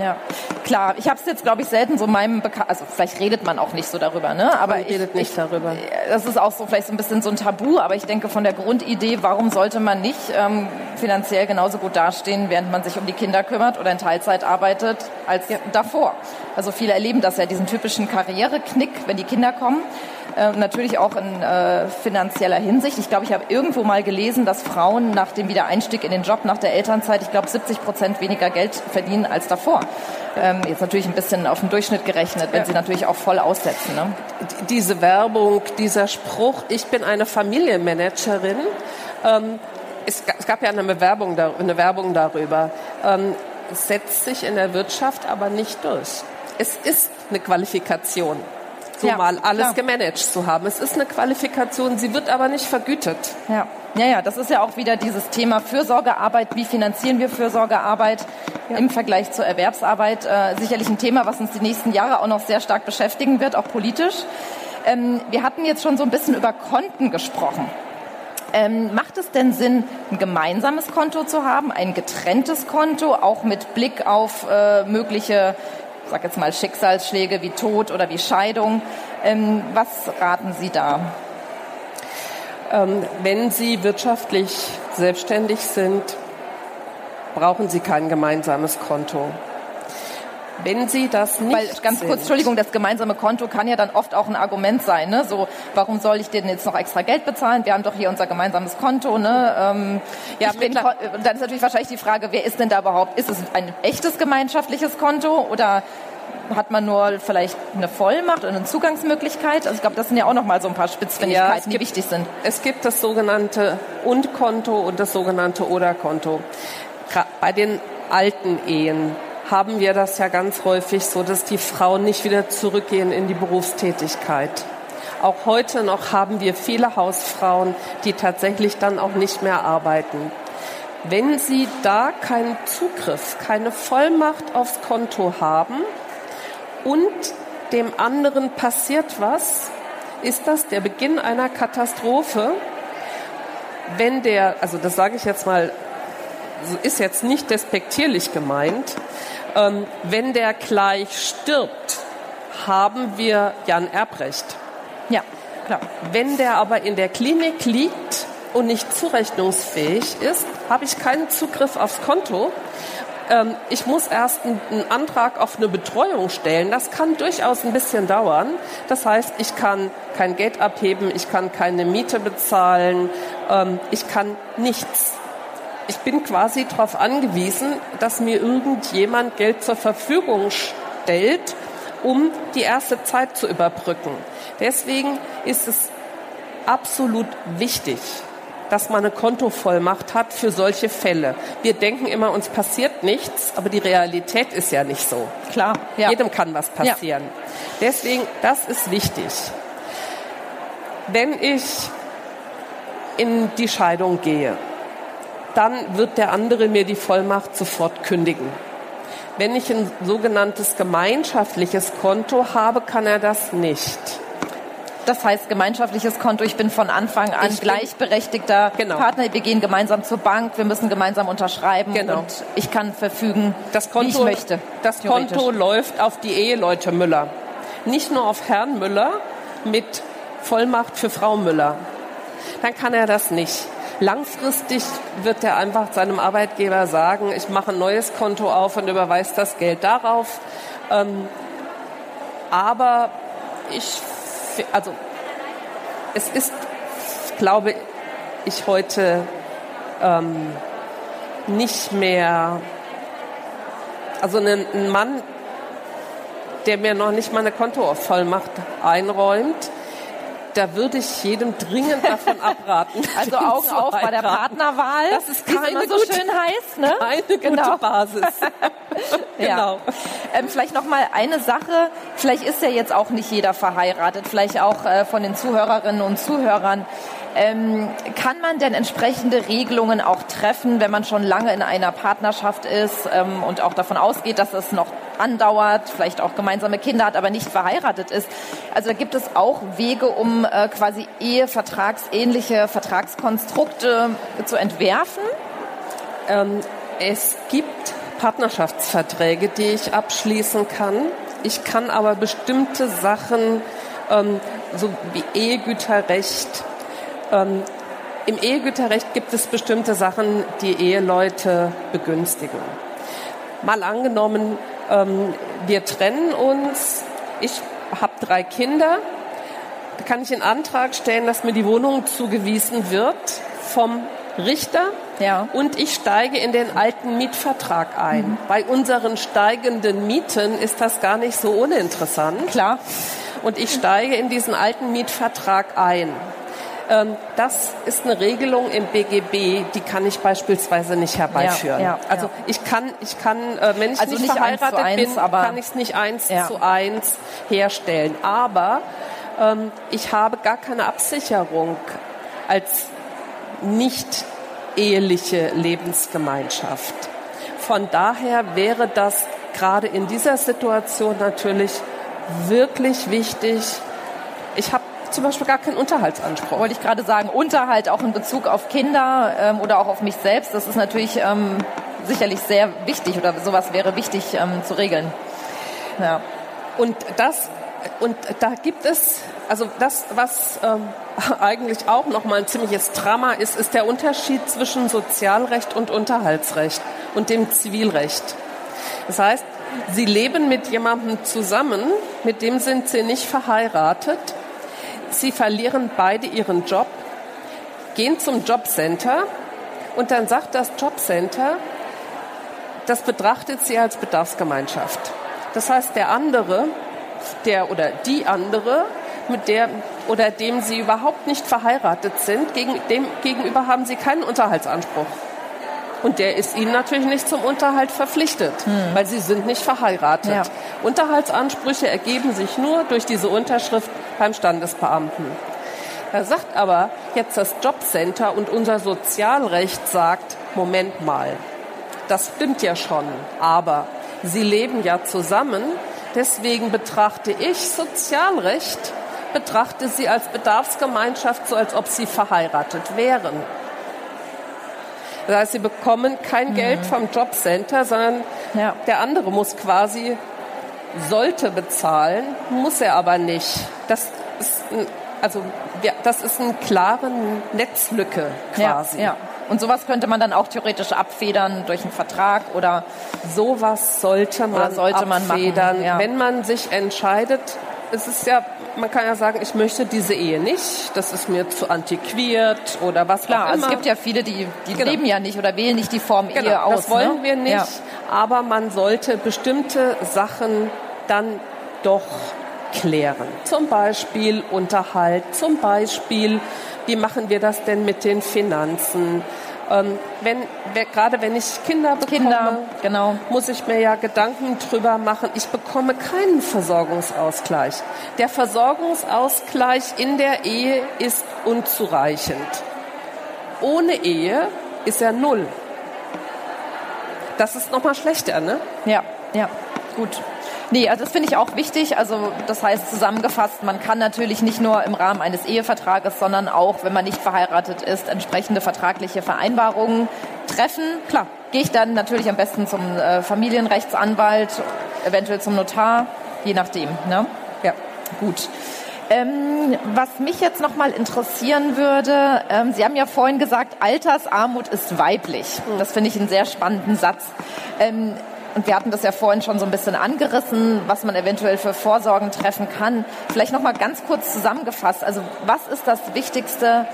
Ja, klar. Ich habe es jetzt, glaube ich, selten so meinem Bekan also vielleicht redet man auch nicht so darüber, ne? Aber man redet ich, nicht darüber. Das ist auch so vielleicht so ein bisschen so ein Tabu. Aber ich denke von der Grundidee, warum sollte man nicht ähm, finanziell genauso gut dastehen, während man sich um die Kinder kümmert oder in Teilzeit arbeitet, als ja. davor. Also viele erleben das ja, diesen typischen Karriereknick, wenn die Kinder kommen. Äh, natürlich auch in äh, finanzieller Hinsicht. Ich glaube, ich habe irgendwo mal gelesen, dass Frauen nach dem Wiedereinstieg in den Job, nach der Elternzeit, ich glaube, 70 Prozent weniger Geld verdienen als davor. Ähm, jetzt natürlich ein bisschen auf den Durchschnitt gerechnet, wenn ja. sie natürlich auch voll aussetzen. Ne? Diese Werbung, dieser Spruch, ich bin eine Familienmanagerin, ähm, es, es, gab ja eine Werbung, eine Werbung darüber, ähm, setzt sich in der Wirtschaft aber nicht durch. Es ist eine Qualifikation so ja, mal alles klar. gemanagt zu haben. Es ist eine Qualifikation, sie wird aber nicht vergütet. Ja. Ja, ja, das ist ja auch wieder dieses Thema Fürsorgearbeit. Wie finanzieren wir Fürsorgearbeit ja. im Vergleich zur Erwerbsarbeit? Äh, sicherlich ein Thema, was uns die nächsten Jahre auch noch sehr stark beschäftigen wird, auch politisch. Ähm, wir hatten jetzt schon so ein bisschen über Konten gesprochen. Ähm, macht es denn Sinn, ein gemeinsames Konto zu haben, ein getrenntes Konto, auch mit Blick auf äh, mögliche sag jetzt mal Schicksalsschläge wie Tod oder wie Scheidung. Ähm, was raten Sie da? Ähm, wenn Sie wirtschaftlich selbstständig sind, brauchen Sie kein gemeinsames Konto. Wenn Sie das nicht Weil, ganz sind. kurz, Entschuldigung, das gemeinsame Konto kann ja dann oft auch ein Argument sein. Ne? So, warum soll ich denn jetzt noch extra Geld bezahlen? Wir haben doch hier unser gemeinsames Konto. Ne? Ähm, ja, bin, dann ist natürlich wahrscheinlich die Frage, wer ist denn da überhaupt? Ist es ein echtes gemeinschaftliches Konto oder hat man nur vielleicht eine Vollmacht oder eine Zugangsmöglichkeit? Also ich glaube, das sind ja auch noch mal so ein paar Spitzfindigkeiten, ja, die wichtig sind. Es gibt das sogenannte Und-Konto und das sogenannte Oder-Konto. Bei den alten Ehen haben wir das ja ganz häufig so, dass die Frauen nicht wieder zurückgehen in die Berufstätigkeit. Auch heute noch haben wir viele Hausfrauen, die tatsächlich dann auch nicht mehr arbeiten. Wenn sie da keinen Zugriff, keine Vollmacht aufs Konto haben und dem anderen passiert was, ist das der Beginn einer Katastrophe. Wenn der, also das sage ich jetzt mal, ist jetzt nicht despektierlich gemeint, ähm, wenn der gleich stirbt, haben wir ja ein Erbrecht. Ja, klar. Wenn der aber in der Klinik liegt und nicht zurechnungsfähig ist, habe ich keinen Zugriff aufs Konto. Ähm, ich muss erst einen Antrag auf eine Betreuung stellen. Das kann durchaus ein bisschen dauern. Das heißt, ich kann kein Geld abheben, ich kann keine Miete bezahlen, ähm, ich kann nichts ich bin quasi darauf angewiesen, dass mir irgendjemand Geld zur Verfügung stellt, um die erste Zeit zu überbrücken. Deswegen ist es absolut wichtig, dass man eine Kontovollmacht hat für solche Fälle. Wir denken immer, uns passiert nichts, aber die Realität ist ja nicht so. Klar, ja. Jedem kann was passieren. Ja. Deswegen, das ist wichtig. Wenn ich in die Scheidung gehe, dann wird der andere mir die Vollmacht sofort kündigen. Wenn ich ein sogenanntes gemeinschaftliches Konto habe, kann er das nicht. Das heißt, gemeinschaftliches Konto, ich bin von Anfang an ich gleichberechtigter genau. Partner, wir gehen gemeinsam zur Bank, wir müssen gemeinsam unterschreiben genau. und ich kann verfügen, Konto, wie ich möchte. Das Konto läuft auf die Eheleute Müller. Nicht nur auf Herrn Müller mit Vollmacht für Frau Müller. Dann kann er das nicht. Langfristig wird er einfach seinem Arbeitgeber sagen, ich mache ein neues Konto auf und überweise das Geld darauf. Ähm, aber ich, also es ist, glaube ich, heute ähm, nicht mehr, also ein, ein Mann, der mir noch nicht mal eine Kontovollmacht einräumt, da würde ich jedem dringend davon abraten. Also Augen auf bei der Partnerwahl. Das ist keine so gute, schön heiß, ne? Keine genau. gute Basis. genau. Ja. Ähm, vielleicht noch mal eine Sache. Vielleicht ist ja jetzt auch nicht jeder verheiratet. Vielleicht auch äh, von den Zuhörerinnen und Zuhörern. Ähm, kann man denn entsprechende Regelungen auch treffen, wenn man schon lange in einer Partnerschaft ist ähm, und auch davon ausgeht, dass es noch andauert, vielleicht auch gemeinsame Kinder hat, aber nicht verheiratet ist? Also da gibt es auch Wege, um äh, quasi Ehevertragsähnliche Vertragskonstrukte zu entwerfen? Ähm, es gibt Partnerschaftsverträge, die ich abschließen kann. Ich kann aber bestimmte Sachen, ähm, so wie Ehegüterrecht, ähm, Im Ehegüterrecht gibt es bestimmte Sachen, die Eheleute begünstigen. Mal angenommen, ähm, wir trennen uns, ich habe drei Kinder Da kann ich einen Antrag stellen, dass mir die Wohnung zugewiesen wird vom Richter ja. und ich steige in den alten Mietvertrag ein. Mhm. Bei unseren steigenden Mieten ist das gar nicht so uninteressant. Klar. Und ich steige in diesen alten Mietvertrag ein. Ähm, das ist eine Regelung im BGB, die kann ich beispielsweise nicht herbeiführen. Ja, ja, also ich kann, ich kann, äh, wenn ich also nicht, nicht verheiratet eins eins, bin, kann ich es nicht eins ja. zu eins herstellen. Aber ähm, ich habe gar keine Absicherung als nicht eheliche Lebensgemeinschaft. Von daher wäre das gerade in dieser Situation natürlich wirklich wichtig. Ich habe zum Beispiel gar keinen Unterhaltsanspruch. Wollte ich gerade sagen, Unterhalt auch in Bezug auf Kinder ähm, oder auch auf mich selbst, das ist natürlich ähm, sicherlich sehr wichtig oder sowas wäre wichtig ähm, zu regeln. Ja. Und das und da gibt es also das, was ähm, eigentlich auch nochmal ein ziemliches Drama ist, ist der Unterschied zwischen Sozialrecht und Unterhaltsrecht und dem Zivilrecht. Das heißt, Sie leben mit jemandem zusammen, mit dem sind Sie nicht verheiratet. Sie verlieren beide ihren Job, gehen zum Jobcenter und dann sagt das Jobcenter, das betrachtet Sie als Bedarfsgemeinschaft. Das heißt, der andere, der oder die andere mit der oder dem sie überhaupt nicht verheiratet sind, gegen, dem gegenüber haben sie keinen Unterhaltsanspruch. Und der ist ihnen natürlich nicht zum Unterhalt verpflichtet, hm. weil sie sind nicht verheiratet. Ja. Unterhaltsansprüche ergeben sich nur durch diese Unterschrift beim Standesbeamten. Da sagt aber jetzt das Jobcenter und unser Sozialrecht sagt, Moment mal, das stimmt ja schon, aber sie leben ja zusammen, deswegen betrachte ich Sozialrecht betrachte sie als Bedarfsgemeinschaft, so als ob sie verheiratet wären. Das heißt, sie bekommen kein mhm. Geld vom Jobcenter, sondern ja. der andere muss quasi, sollte bezahlen, muss er aber nicht. Das ist, ein, also, das ist eine klare Netzlücke quasi. Ja, ja. Und sowas könnte man dann auch theoretisch abfedern durch einen Vertrag oder sowas sollte man, sollte man abfedern, machen, ja. wenn man sich entscheidet. Es ist ja man kann ja sagen, ich möchte diese Ehe nicht, das ist mir zu antiquiert oder was Klar, auch immer. es gibt ja viele, die, die genau. leben ja nicht oder wählen nicht die Form genau, Ehe aus. Das wollen ne? wir nicht, ja. aber man sollte bestimmte Sachen dann doch klären. Zum Beispiel Unterhalt, zum Beispiel, wie machen wir das denn mit den Finanzen? Ähm, wenn, gerade wenn ich Kinder bekomme, Kinder, genau. muss ich mir ja Gedanken drüber machen. Ich bekomme keinen Versorgungsausgleich. Der Versorgungsausgleich in der Ehe ist unzureichend. Ohne Ehe ist er null. Das ist nochmal schlechter, ne? Ja, ja, gut. Nee, also das finde ich auch wichtig. Also das heißt zusammengefasst, man kann natürlich nicht nur im Rahmen eines Ehevertrages, sondern auch, wenn man nicht verheiratet ist, entsprechende vertragliche Vereinbarungen treffen. Klar, gehe ich dann natürlich am besten zum äh, Familienrechtsanwalt, eventuell zum Notar, je nachdem. Ne? Ja, gut. Ähm, was mich jetzt noch mal interessieren würde, ähm, Sie haben ja vorhin gesagt, Altersarmut ist weiblich. Das finde ich einen sehr spannenden Satz. Ähm, und wir hatten das ja vorhin schon so ein bisschen angerissen, was man eventuell für Vorsorgen treffen kann. Vielleicht noch mal ganz kurz zusammengefasst. Also was ist das Wichtigste?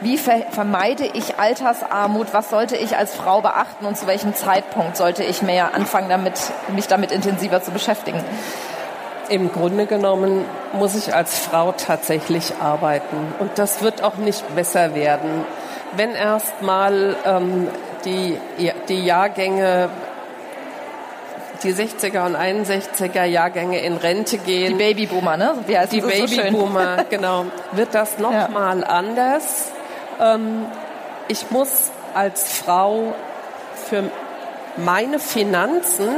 Wie vermeide ich Altersarmut? Was sollte ich als Frau beachten und zu welchem Zeitpunkt sollte ich mehr anfangen, damit, mich damit intensiver zu beschäftigen? Im Grunde genommen muss ich als Frau tatsächlich arbeiten. Und das wird auch nicht besser werden. Wenn erst mal ähm, die, die Jahrgänge die 60er und 61er Jahrgänge in Rente gehen. Die Babyboomer, ne? Wie heißt die Babyboomer, so genau. Wird das nochmal ja. anders? Ähm, ich muss als Frau für meine Finanzen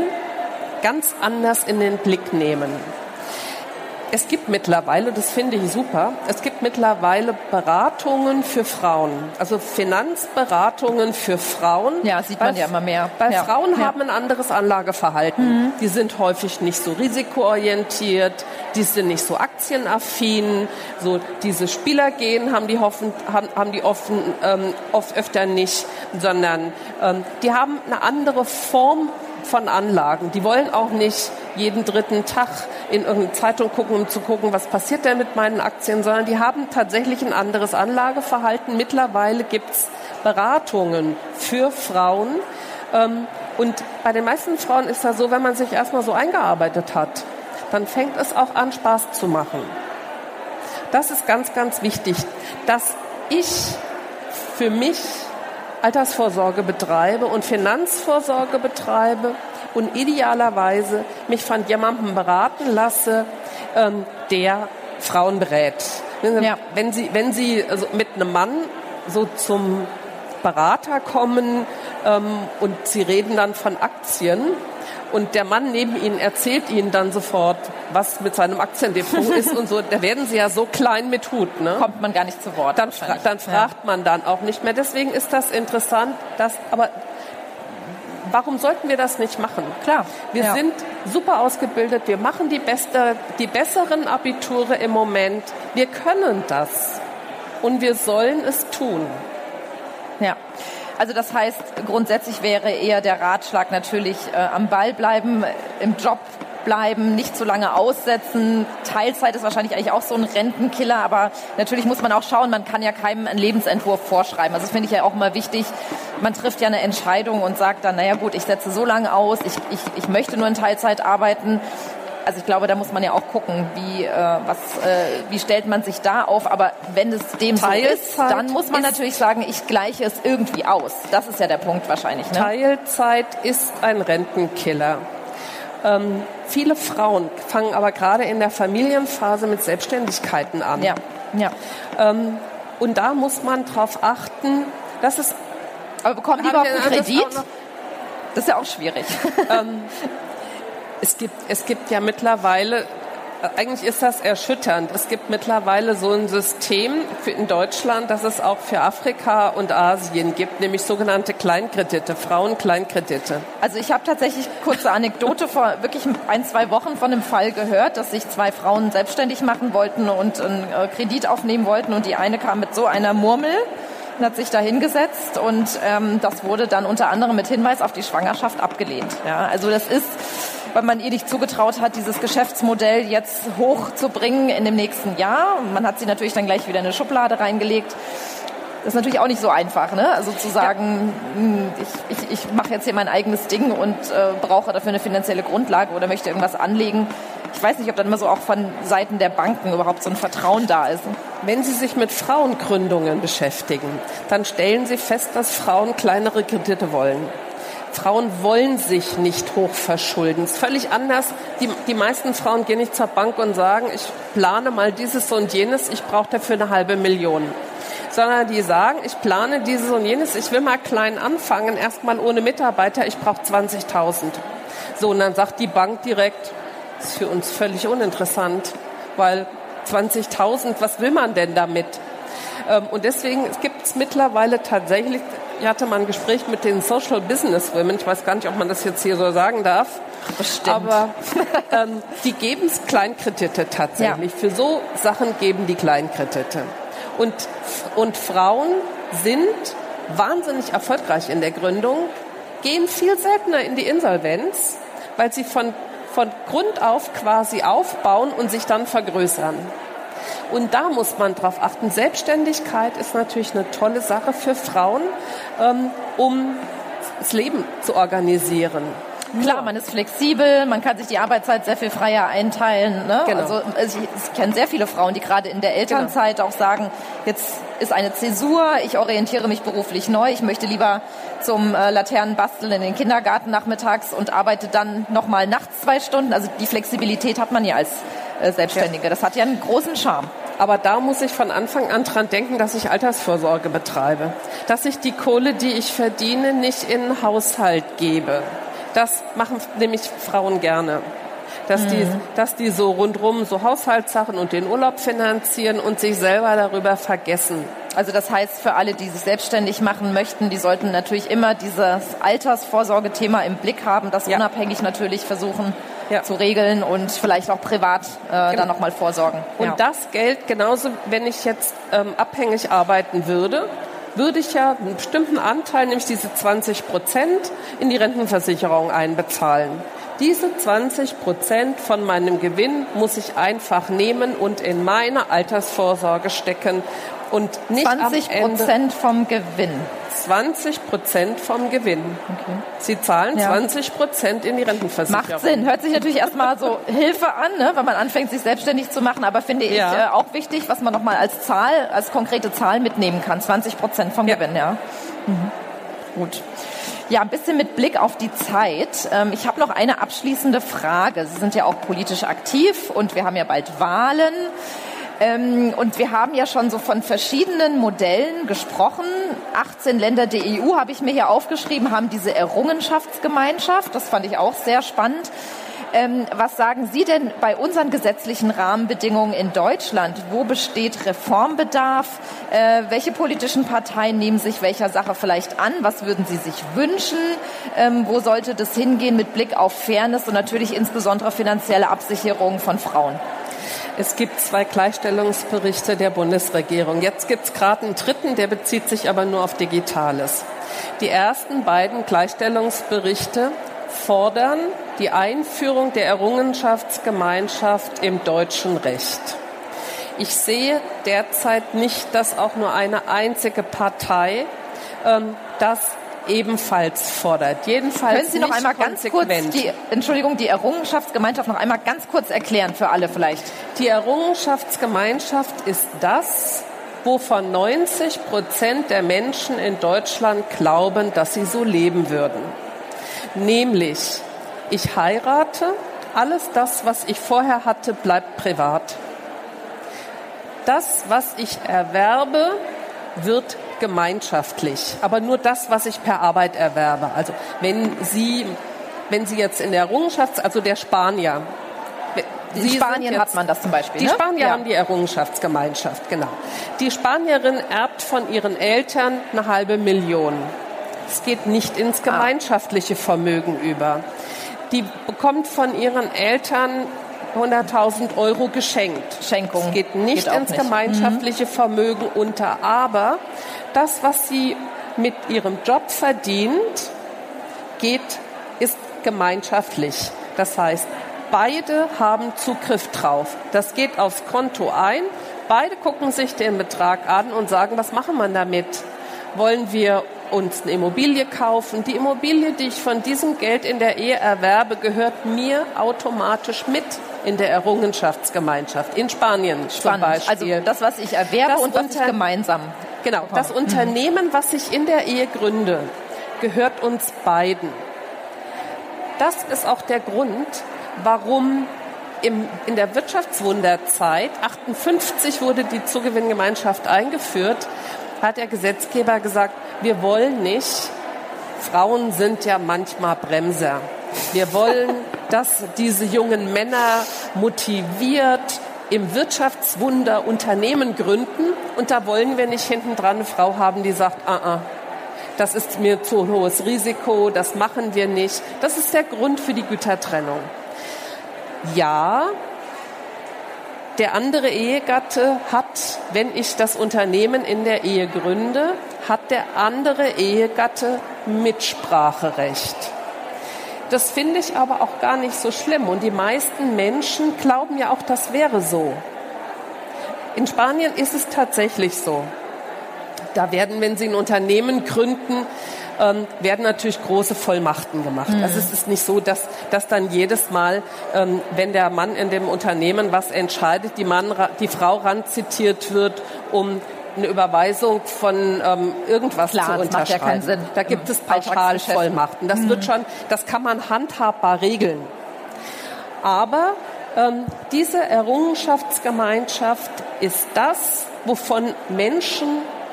ganz anders in den Blick nehmen es gibt mittlerweile, das finde ich super, es gibt mittlerweile Beratungen für Frauen, also Finanzberatungen für Frauen. Ja, sieht man bei, ja immer mehr. Bei ja. Frauen ja. haben ein anderes Anlageverhalten. Mhm. Die sind häufig nicht so risikoorientiert, die sind nicht so aktienaffin, so diese Spielergehen haben die, hoffen, haben, haben die offen, ähm, oft öfter nicht, sondern ähm, die haben eine andere Form von Anlagen. Die wollen auch nicht jeden dritten Tag in irgendeine Zeitung gucken, um zu gucken, was passiert denn mit meinen Aktien, sondern die haben tatsächlich ein anderes Anlageverhalten. Mittlerweile gibt's Beratungen für Frauen. Ähm, und bei den meisten Frauen ist das so, wenn man sich erstmal so eingearbeitet hat, dann fängt es auch an, Spaß zu machen. Das ist ganz, ganz wichtig, dass ich für mich Altersvorsorge betreibe und Finanzvorsorge betreibe und idealerweise mich von jemandem beraten lasse, ähm, der Frauen berät. Ja. Wenn Sie, wenn Sie also mit einem Mann so zum Berater kommen ähm, und Sie reden dann von Aktien, und der Mann neben Ihnen erzählt Ihnen dann sofort, was mit seinem Aktiendepot ist und so. Da werden Sie ja so klein mit Hut. Ne? Kommt man gar nicht zu Wort. Dann, fra dann fragt ja. man dann auch nicht mehr. Deswegen ist das interessant, dass, aber warum sollten wir das nicht machen? Klar. Wir ja. sind super ausgebildet, wir machen die, beste, die besseren Abiture im Moment. Wir können das und wir sollen es tun. Ja. Also das heißt, grundsätzlich wäre eher der Ratschlag natürlich äh, am Ball bleiben, im Job bleiben, nicht zu lange aussetzen. Teilzeit ist wahrscheinlich eigentlich auch so ein Rentenkiller, aber natürlich muss man auch schauen, man kann ja keinem einen Lebensentwurf vorschreiben. Also das finde ich ja auch immer wichtig. Man trifft ja eine Entscheidung und sagt dann, naja gut, ich setze so lange aus, ich, ich, ich möchte nur in Teilzeit arbeiten also ich glaube, da muss man ja auch gucken, wie, äh, was, äh, wie stellt man sich da auf. Aber wenn es dem so ist, dann muss man natürlich sagen, ich gleiche es irgendwie aus. Das ist ja der Punkt wahrscheinlich. Ne? Teilzeit ist ein Rentenkiller. Ähm, viele Frauen fangen aber gerade in der Familienphase mit Selbstständigkeiten an. Ja, ja. Ähm, und da muss man darauf achten, dass es. Aber bekommen die überhaupt einen Kredit? Das ist ja auch schwierig. Ähm, es gibt, es gibt ja mittlerweile, eigentlich ist das erschütternd. Es gibt mittlerweile so ein System in Deutschland, das es auch für Afrika und Asien gibt, nämlich sogenannte Kleinkredite, Frauenkleinkredite. Also ich habe tatsächlich kurze Anekdote vor wirklich ein, zwei Wochen von einem Fall gehört, dass sich zwei Frauen selbstständig machen wollten und einen äh, Kredit aufnehmen wollten und die eine kam mit so einer Murmel hat sich da hingesetzt und ähm, das wurde dann unter anderem mit Hinweis auf die Schwangerschaft abgelehnt. Ja, also das ist weil man ihr nicht zugetraut hat, dieses Geschäftsmodell jetzt hochzubringen in dem nächsten Jahr. Man hat sie natürlich dann gleich wieder in eine Schublade reingelegt. Das ist natürlich auch nicht so einfach, ne? Also zu sagen, ja. Hm, ich, ich, ich mache jetzt hier mein eigenes Ding und äh, brauche dafür eine finanzielle Grundlage oder möchte irgendwas anlegen. Ich weiß nicht, ob dann immer so auch von Seiten der Banken überhaupt so ein Vertrauen da ist. Wenn Sie sich mit Frauengründungen beschäftigen, dann stellen Sie fest, dass Frauen kleinere Kredite wollen. Frauen wollen sich nicht hoch verschulden. Ist völlig anders. Die, die meisten Frauen gehen nicht zur Bank und sagen, ich plane mal dieses und jenes, ich brauche dafür eine halbe Million. Sondern die sagen, ich plane dieses und jenes, ich will mal klein anfangen, erstmal ohne Mitarbeiter, ich brauche 20.000. So, und dann sagt die Bank direkt, ist für uns völlig uninteressant, weil 20.000, was will man denn damit? Ähm, und deswegen gibt es mittlerweile tatsächlich ich hatte mal ein Gespräch mit den Social Business Women. Ich weiß gar nicht, ob man das jetzt hier so sagen darf. Bestimmt. Aber ähm, die geben es Kleinkredite tatsächlich. Ja. Für so Sachen geben die Kleinkredite. Und, und Frauen sind wahnsinnig erfolgreich in der Gründung, gehen viel seltener in die Insolvenz, weil sie von, von Grund auf quasi aufbauen und sich dann vergrößern. Und da muss man drauf achten. Selbstständigkeit ist natürlich eine tolle Sache für Frauen, ähm, um das Leben zu organisieren. Klar, man ist flexibel, man kann sich die Arbeitszeit sehr viel freier einteilen. Ne? Genau. Also, also ich, ich kenne sehr viele Frauen, die gerade in der Elternzeit genau. auch sagen, jetzt ist eine Zäsur, ich orientiere mich beruflich neu, ich möchte lieber zum äh, Laternenbasteln in den Kindergarten nachmittags und arbeite dann nochmal nachts zwei Stunden. Also die Flexibilität hat man ja als äh, Selbstständige. Das hat ja einen großen Charme. Aber da muss ich von Anfang an dran denken, dass ich Altersvorsorge betreibe. Dass ich die Kohle, die ich verdiene, nicht in den Haushalt gebe. Das machen nämlich Frauen gerne. Dass, mhm. die, dass die so rundrum so Haushaltssachen und den Urlaub finanzieren und sich selber darüber vergessen. Also das heißt, für alle, die sich selbstständig machen möchten, die sollten natürlich immer dieses Altersvorsorgethema im Blick haben, das ja. unabhängig natürlich versuchen, ja. zu regeln und vielleicht auch privat äh, genau. dann nochmal vorsorgen. Und ja. das Geld, genauso wenn ich jetzt ähm, abhängig arbeiten würde, würde ich ja einen bestimmten Anteil, nämlich diese 20 Prozent, in die Rentenversicherung einbezahlen. Diese 20 Prozent von meinem Gewinn muss ich einfach nehmen und in meine Altersvorsorge stecken und nicht 20 Prozent vom Gewinn. 20 Prozent vom Gewinn. Okay. Sie zahlen ja. 20 Prozent in die Rentenversicherung. Macht Sinn. Hört sich natürlich erstmal so Hilfe an, ne, wenn man anfängt, sich selbstständig zu machen. Aber finde ja. ich äh, auch wichtig, was man nochmal als Zahl, als konkrete Zahl mitnehmen kann. 20 Prozent vom ja. Gewinn, ja. Mhm. Gut. Ja, ein bisschen mit Blick auf die Zeit. Ähm, ich habe noch eine abschließende Frage. Sie sind ja auch politisch aktiv und wir haben ja bald Wahlen. Ähm, und wir haben ja schon so von verschiedenen Modellen gesprochen. 18 Länder der EU habe ich mir hier aufgeschrieben, haben diese Errungenschaftsgemeinschaft. Das fand ich auch sehr spannend. Ähm, was sagen Sie denn bei unseren gesetzlichen Rahmenbedingungen in Deutschland? Wo besteht Reformbedarf? Äh, welche politischen Parteien nehmen sich welcher Sache vielleicht an? Was würden Sie sich wünschen? Ähm, wo sollte das hingehen mit Blick auf Fairness und natürlich insbesondere finanzielle Absicherung von Frauen? Es gibt zwei Gleichstellungsberichte der Bundesregierung. Jetzt gibt es gerade einen dritten, der bezieht sich aber nur auf Digitales. Die ersten beiden Gleichstellungsberichte fordern die Einführung der Errungenschaftsgemeinschaft im deutschen Recht. Ich sehe derzeit nicht, dass auch nur eine einzige Partei ähm, das ebenfalls fordert. Jedenfalls Können Sie noch einmal ganz kurz die, Entschuldigung, die Errungenschaftsgemeinschaft noch einmal ganz kurz erklären für alle vielleicht? Die Errungenschaftsgemeinschaft ist das, wovon 90 Prozent der Menschen in Deutschland glauben, dass sie so leben würden. Nämlich, ich heirate, alles das, was ich vorher hatte, bleibt privat. Das, was ich erwerbe, wird gemeinschaftlich, aber nur das, was ich per Arbeit erwerbe. Also wenn Sie, wenn Sie jetzt in der Errungenschaft, also der Spanier, in Spanien jetzt, hat man das zum Beispiel. Die ne? Spanier ja. haben die Errungenschaftsgemeinschaft, genau. Die Spanierin erbt von ihren Eltern eine halbe Million. Es geht nicht ins ah. gemeinschaftliche. Vermögen über. Die bekommt von ihren Eltern 100.000 Euro geschenkt. Schenkung. Es geht nicht geht ins nicht. gemeinschaftliche mhm. Vermögen unter, aber das, was sie mit ihrem Job verdient, geht, ist gemeinschaftlich. Das heißt, beide haben Zugriff drauf. Das geht aufs Konto ein. Beide gucken sich den Betrag an und sagen, was machen wir damit? Wollen wir uns eine Immobilie kaufen? Die Immobilie, die ich von diesem Geld in der Ehe erwerbe, gehört mir automatisch mit in der Errungenschaftsgemeinschaft in Spanien Spannend. zum Beispiel. Also das, was ich erwerbe das und was ich gemeinsam Genau, das Unternehmen, was ich in der Ehe gründe, gehört uns beiden. Das ist auch der Grund, warum im, in der Wirtschaftswunderzeit, 58 wurde die Zugewinngemeinschaft eingeführt, hat der Gesetzgeber gesagt, wir wollen nicht, Frauen sind ja manchmal Bremser. Wir wollen, dass diese jungen Männer motiviert, im Wirtschaftswunder Unternehmen gründen und da wollen wir nicht hinten dran eine Frau haben, die sagt, ah, ah, das ist mir zu hohes Risiko, das machen wir nicht. Das ist der Grund für die Gütertrennung. Ja, der andere Ehegatte hat, wenn ich das Unternehmen in der Ehe gründe, hat der andere Ehegatte Mitspracherecht. Das finde ich aber auch gar nicht so schlimm. Und die meisten Menschen glauben ja auch, das wäre so. In Spanien ist es tatsächlich so. Da werden, wenn Sie ein Unternehmen gründen, ähm, werden natürlich große Vollmachten gemacht. Mhm. Also es ist nicht so, dass, dass dann jedes Mal, ähm, wenn der Mann in dem Unternehmen was entscheidet, die, Mann, die Frau ranzitiert wird, um eine Überweisung von ähm, irgendwas Klar, zu unterschreiben. Das macht ja keinen Sinn. Da gibt es Pauschalvollmachten. Das mhm. wird schon, das kann man handhabbar regeln. Aber ähm, diese Errungenschaftsgemeinschaft ist das, wovon Menschen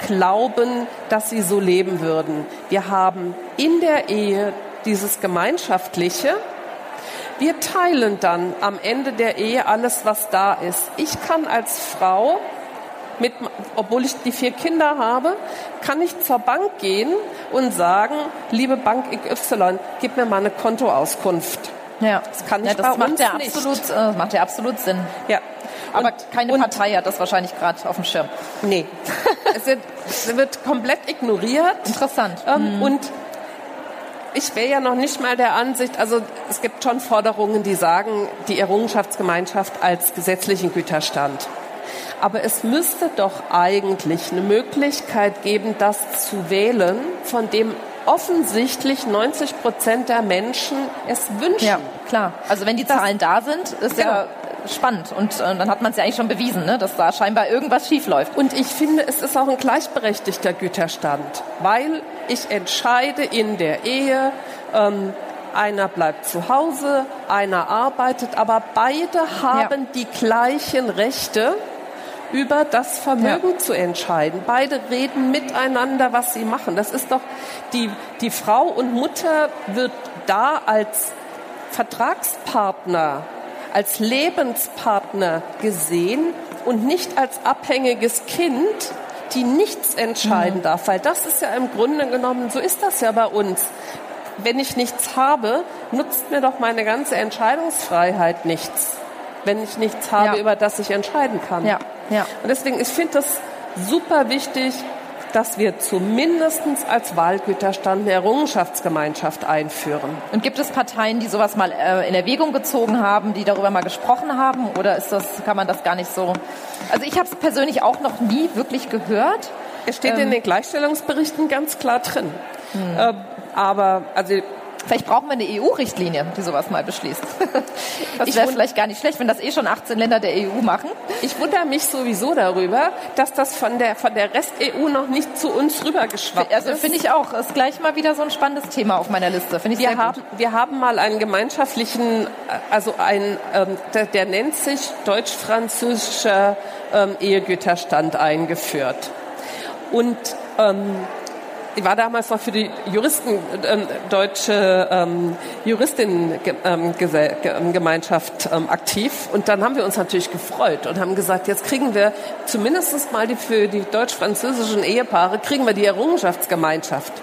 glauben, dass sie so leben würden. Wir haben in der Ehe dieses Gemeinschaftliche. Wir teilen dann am Ende der Ehe alles, was da ist. Ich kann als Frau mit, obwohl ich die vier Kinder habe, kann ich zur Bank gehen und sagen, liebe Bank XY, gib mir mal eine Kontoauskunft. Ja, das kann ich ja, das bei macht uns ja absolut, nicht. Äh, macht ja absolut Sinn. Ja. Aber und, keine Partei hat das wahrscheinlich gerade auf dem Schirm. Nee. es, wird, es, wird, komplett ignoriert. Interessant. Ähm, mhm. Und ich wäre ja noch nicht mal der Ansicht, also es gibt schon Forderungen, die sagen, die Errungenschaftsgemeinschaft als gesetzlichen Güterstand. Aber es müsste doch eigentlich eine Möglichkeit geben, das zu wählen, von dem offensichtlich 90 Prozent der Menschen es wünschen. Ja, klar. Also wenn die Zahlen da sind, ist genau. ja spannend. Und äh, dann hat man es ja eigentlich schon bewiesen, ne, dass da scheinbar irgendwas schief läuft. Und ich finde, es ist auch ein gleichberechtigter Güterstand, weil ich entscheide in der Ehe, ähm, einer bleibt zu Hause, einer arbeitet, aber beide haben ja. die gleichen Rechte über das Vermögen ja. zu entscheiden. Beide reden miteinander, was sie machen. Das ist doch die, die Frau und Mutter wird da als Vertragspartner, als Lebenspartner gesehen und nicht als abhängiges Kind, die nichts entscheiden mhm. darf, weil das ist ja im Grunde genommen, so ist das ja bei uns. Wenn ich nichts habe, nutzt mir doch meine ganze Entscheidungsfreiheit nichts, wenn ich nichts habe, ja. über das ich entscheiden kann. Ja. Ja. Und deswegen, ich finde das super wichtig, dass wir zumindest als Wahlgüterstand eine Errungenschaftsgemeinschaft einführen. Und gibt es Parteien, die sowas mal äh, in Erwägung gezogen haben, die darüber mal gesprochen haben? Oder ist das, kann man das gar nicht so? Also ich habe es persönlich auch noch nie wirklich gehört. Es steht ähm, in den Gleichstellungsberichten ganz klar drin. Hm. Äh, aber also Vielleicht brauchen wir eine EU-Richtlinie, die sowas mal beschließt. Das wäre vielleicht gar nicht schlecht, wenn das eh schon 18 Länder der EU machen. Ich wundere mich sowieso darüber, dass das von der, von der Rest-EU noch nicht zu uns rübergeschwappt also, ist. Also finde ich auch. Ist gleich mal wieder so ein spannendes Thema auf meiner Liste. Finde ich wir sehr haben, gut. Wir haben mal einen gemeinschaftlichen, also ein, ähm, der, der, nennt sich deutsch-französischer ähm, Ehegüterstand eingeführt. Und ähm, ich war damals noch für die Juristen, ähm, deutsche ähm, Juristinnengemeinschaft ähm, ähm, aktiv. Und dann haben wir uns natürlich gefreut und haben gesagt, jetzt kriegen wir zumindest mal die, für die deutsch-französischen Ehepaare, kriegen wir die Errungenschaftsgemeinschaft.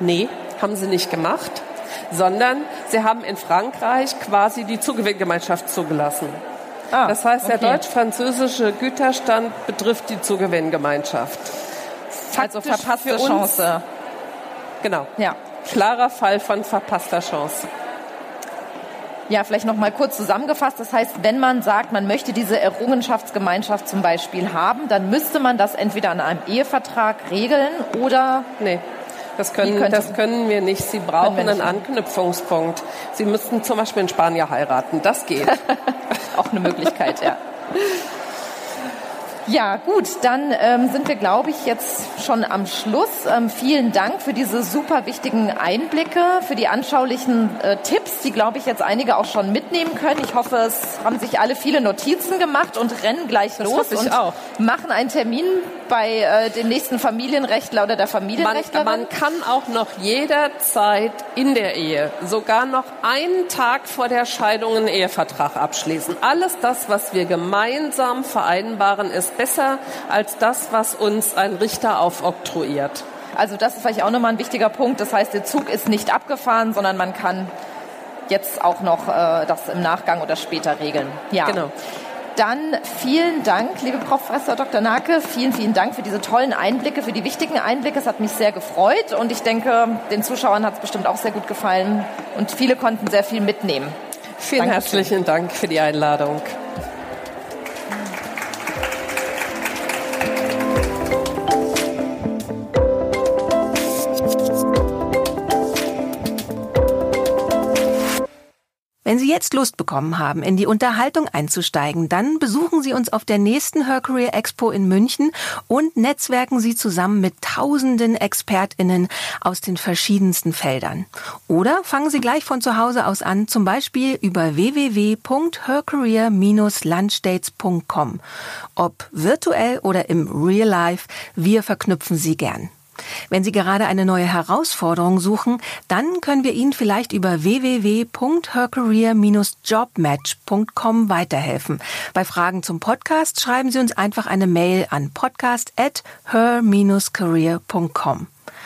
Nee, haben sie nicht gemacht, sondern sie haben in Frankreich quasi die Zugewinngemeinschaft zugelassen. Ah, das heißt, okay. der deutsch-französische Güterstand betrifft die Zugewinngemeinschaft also verpasste Chance. Genau. Ja. Klarer Fall von verpasster Chance. Ja, vielleicht noch mal kurz zusammengefasst. Das heißt, wenn man sagt, man möchte diese Errungenschaftsgemeinschaft zum Beispiel haben, dann müsste man das entweder an einem Ehevertrag regeln oder nee. Das können, das können wir nicht. Sie brauchen einen Anknüpfungspunkt. Sie müssten zum Beispiel in Spanier heiraten. Das geht. Auch eine Möglichkeit, ja. Ja, gut, dann ähm, sind wir, glaube ich, jetzt schon am Schluss. Ähm, vielen Dank für diese super wichtigen Einblicke, für die anschaulichen äh, Tipps, die, glaube ich, jetzt einige auch schon mitnehmen können. Ich hoffe, es haben sich alle viele Notizen gemacht und rennen gleich das los und auch. machen einen Termin bei äh, dem nächsten Familienrechtler oder der Familienrechtlerin. Man, man kann auch noch jederzeit in der Ehe, sogar noch einen Tag vor der Scheidung einen Ehevertrag abschließen. Alles das, was wir gemeinsam vereinbaren, ist besser als das, was uns ein Richter aufoktroyiert. Also das ist vielleicht auch nochmal ein wichtiger Punkt. Das heißt, der Zug ist nicht abgefahren, sondern man kann jetzt auch noch äh, das im Nachgang oder später regeln. Ja. Genau. Dann vielen Dank, liebe Professor Dr. Nake. Vielen, vielen Dank für diese tollen Einblicke, für die wichtigen Einblicke. Es hat mich sehr gefreut und ich denke, den Zuschauern hat es bestimmt auch sehr gut gefallen und viele konnten sehr viel mitnehmen. Vielen Dankeschön. herzlichen Dank für die Einladung. Wenn Sie jetzt Lust bekommen haben, in die Unterhaltung einzusteigen, dann besuchen Sie uns auf der nächsten Her Career Expo in München und netzwerken Sie zusammen mit tausenden ExpertInnen aus den verschiedensten Feldern. Oder fangen Sie gleich von zu Hause aus an, zum Beispiel über www.hercareer-landstates.com. Ob virtuell oder im Real Life, wir verknüpfen Sie gern. Wenn Sie gerade eine neue Herausforderung suchen, dann können wir Ihnen vielleicht über www.hercareer-jobmatch.com weiterhelfen. Bei Fragen zum Podcast schreiben Sie uns einfach eine Mail an podcast at her-career.com.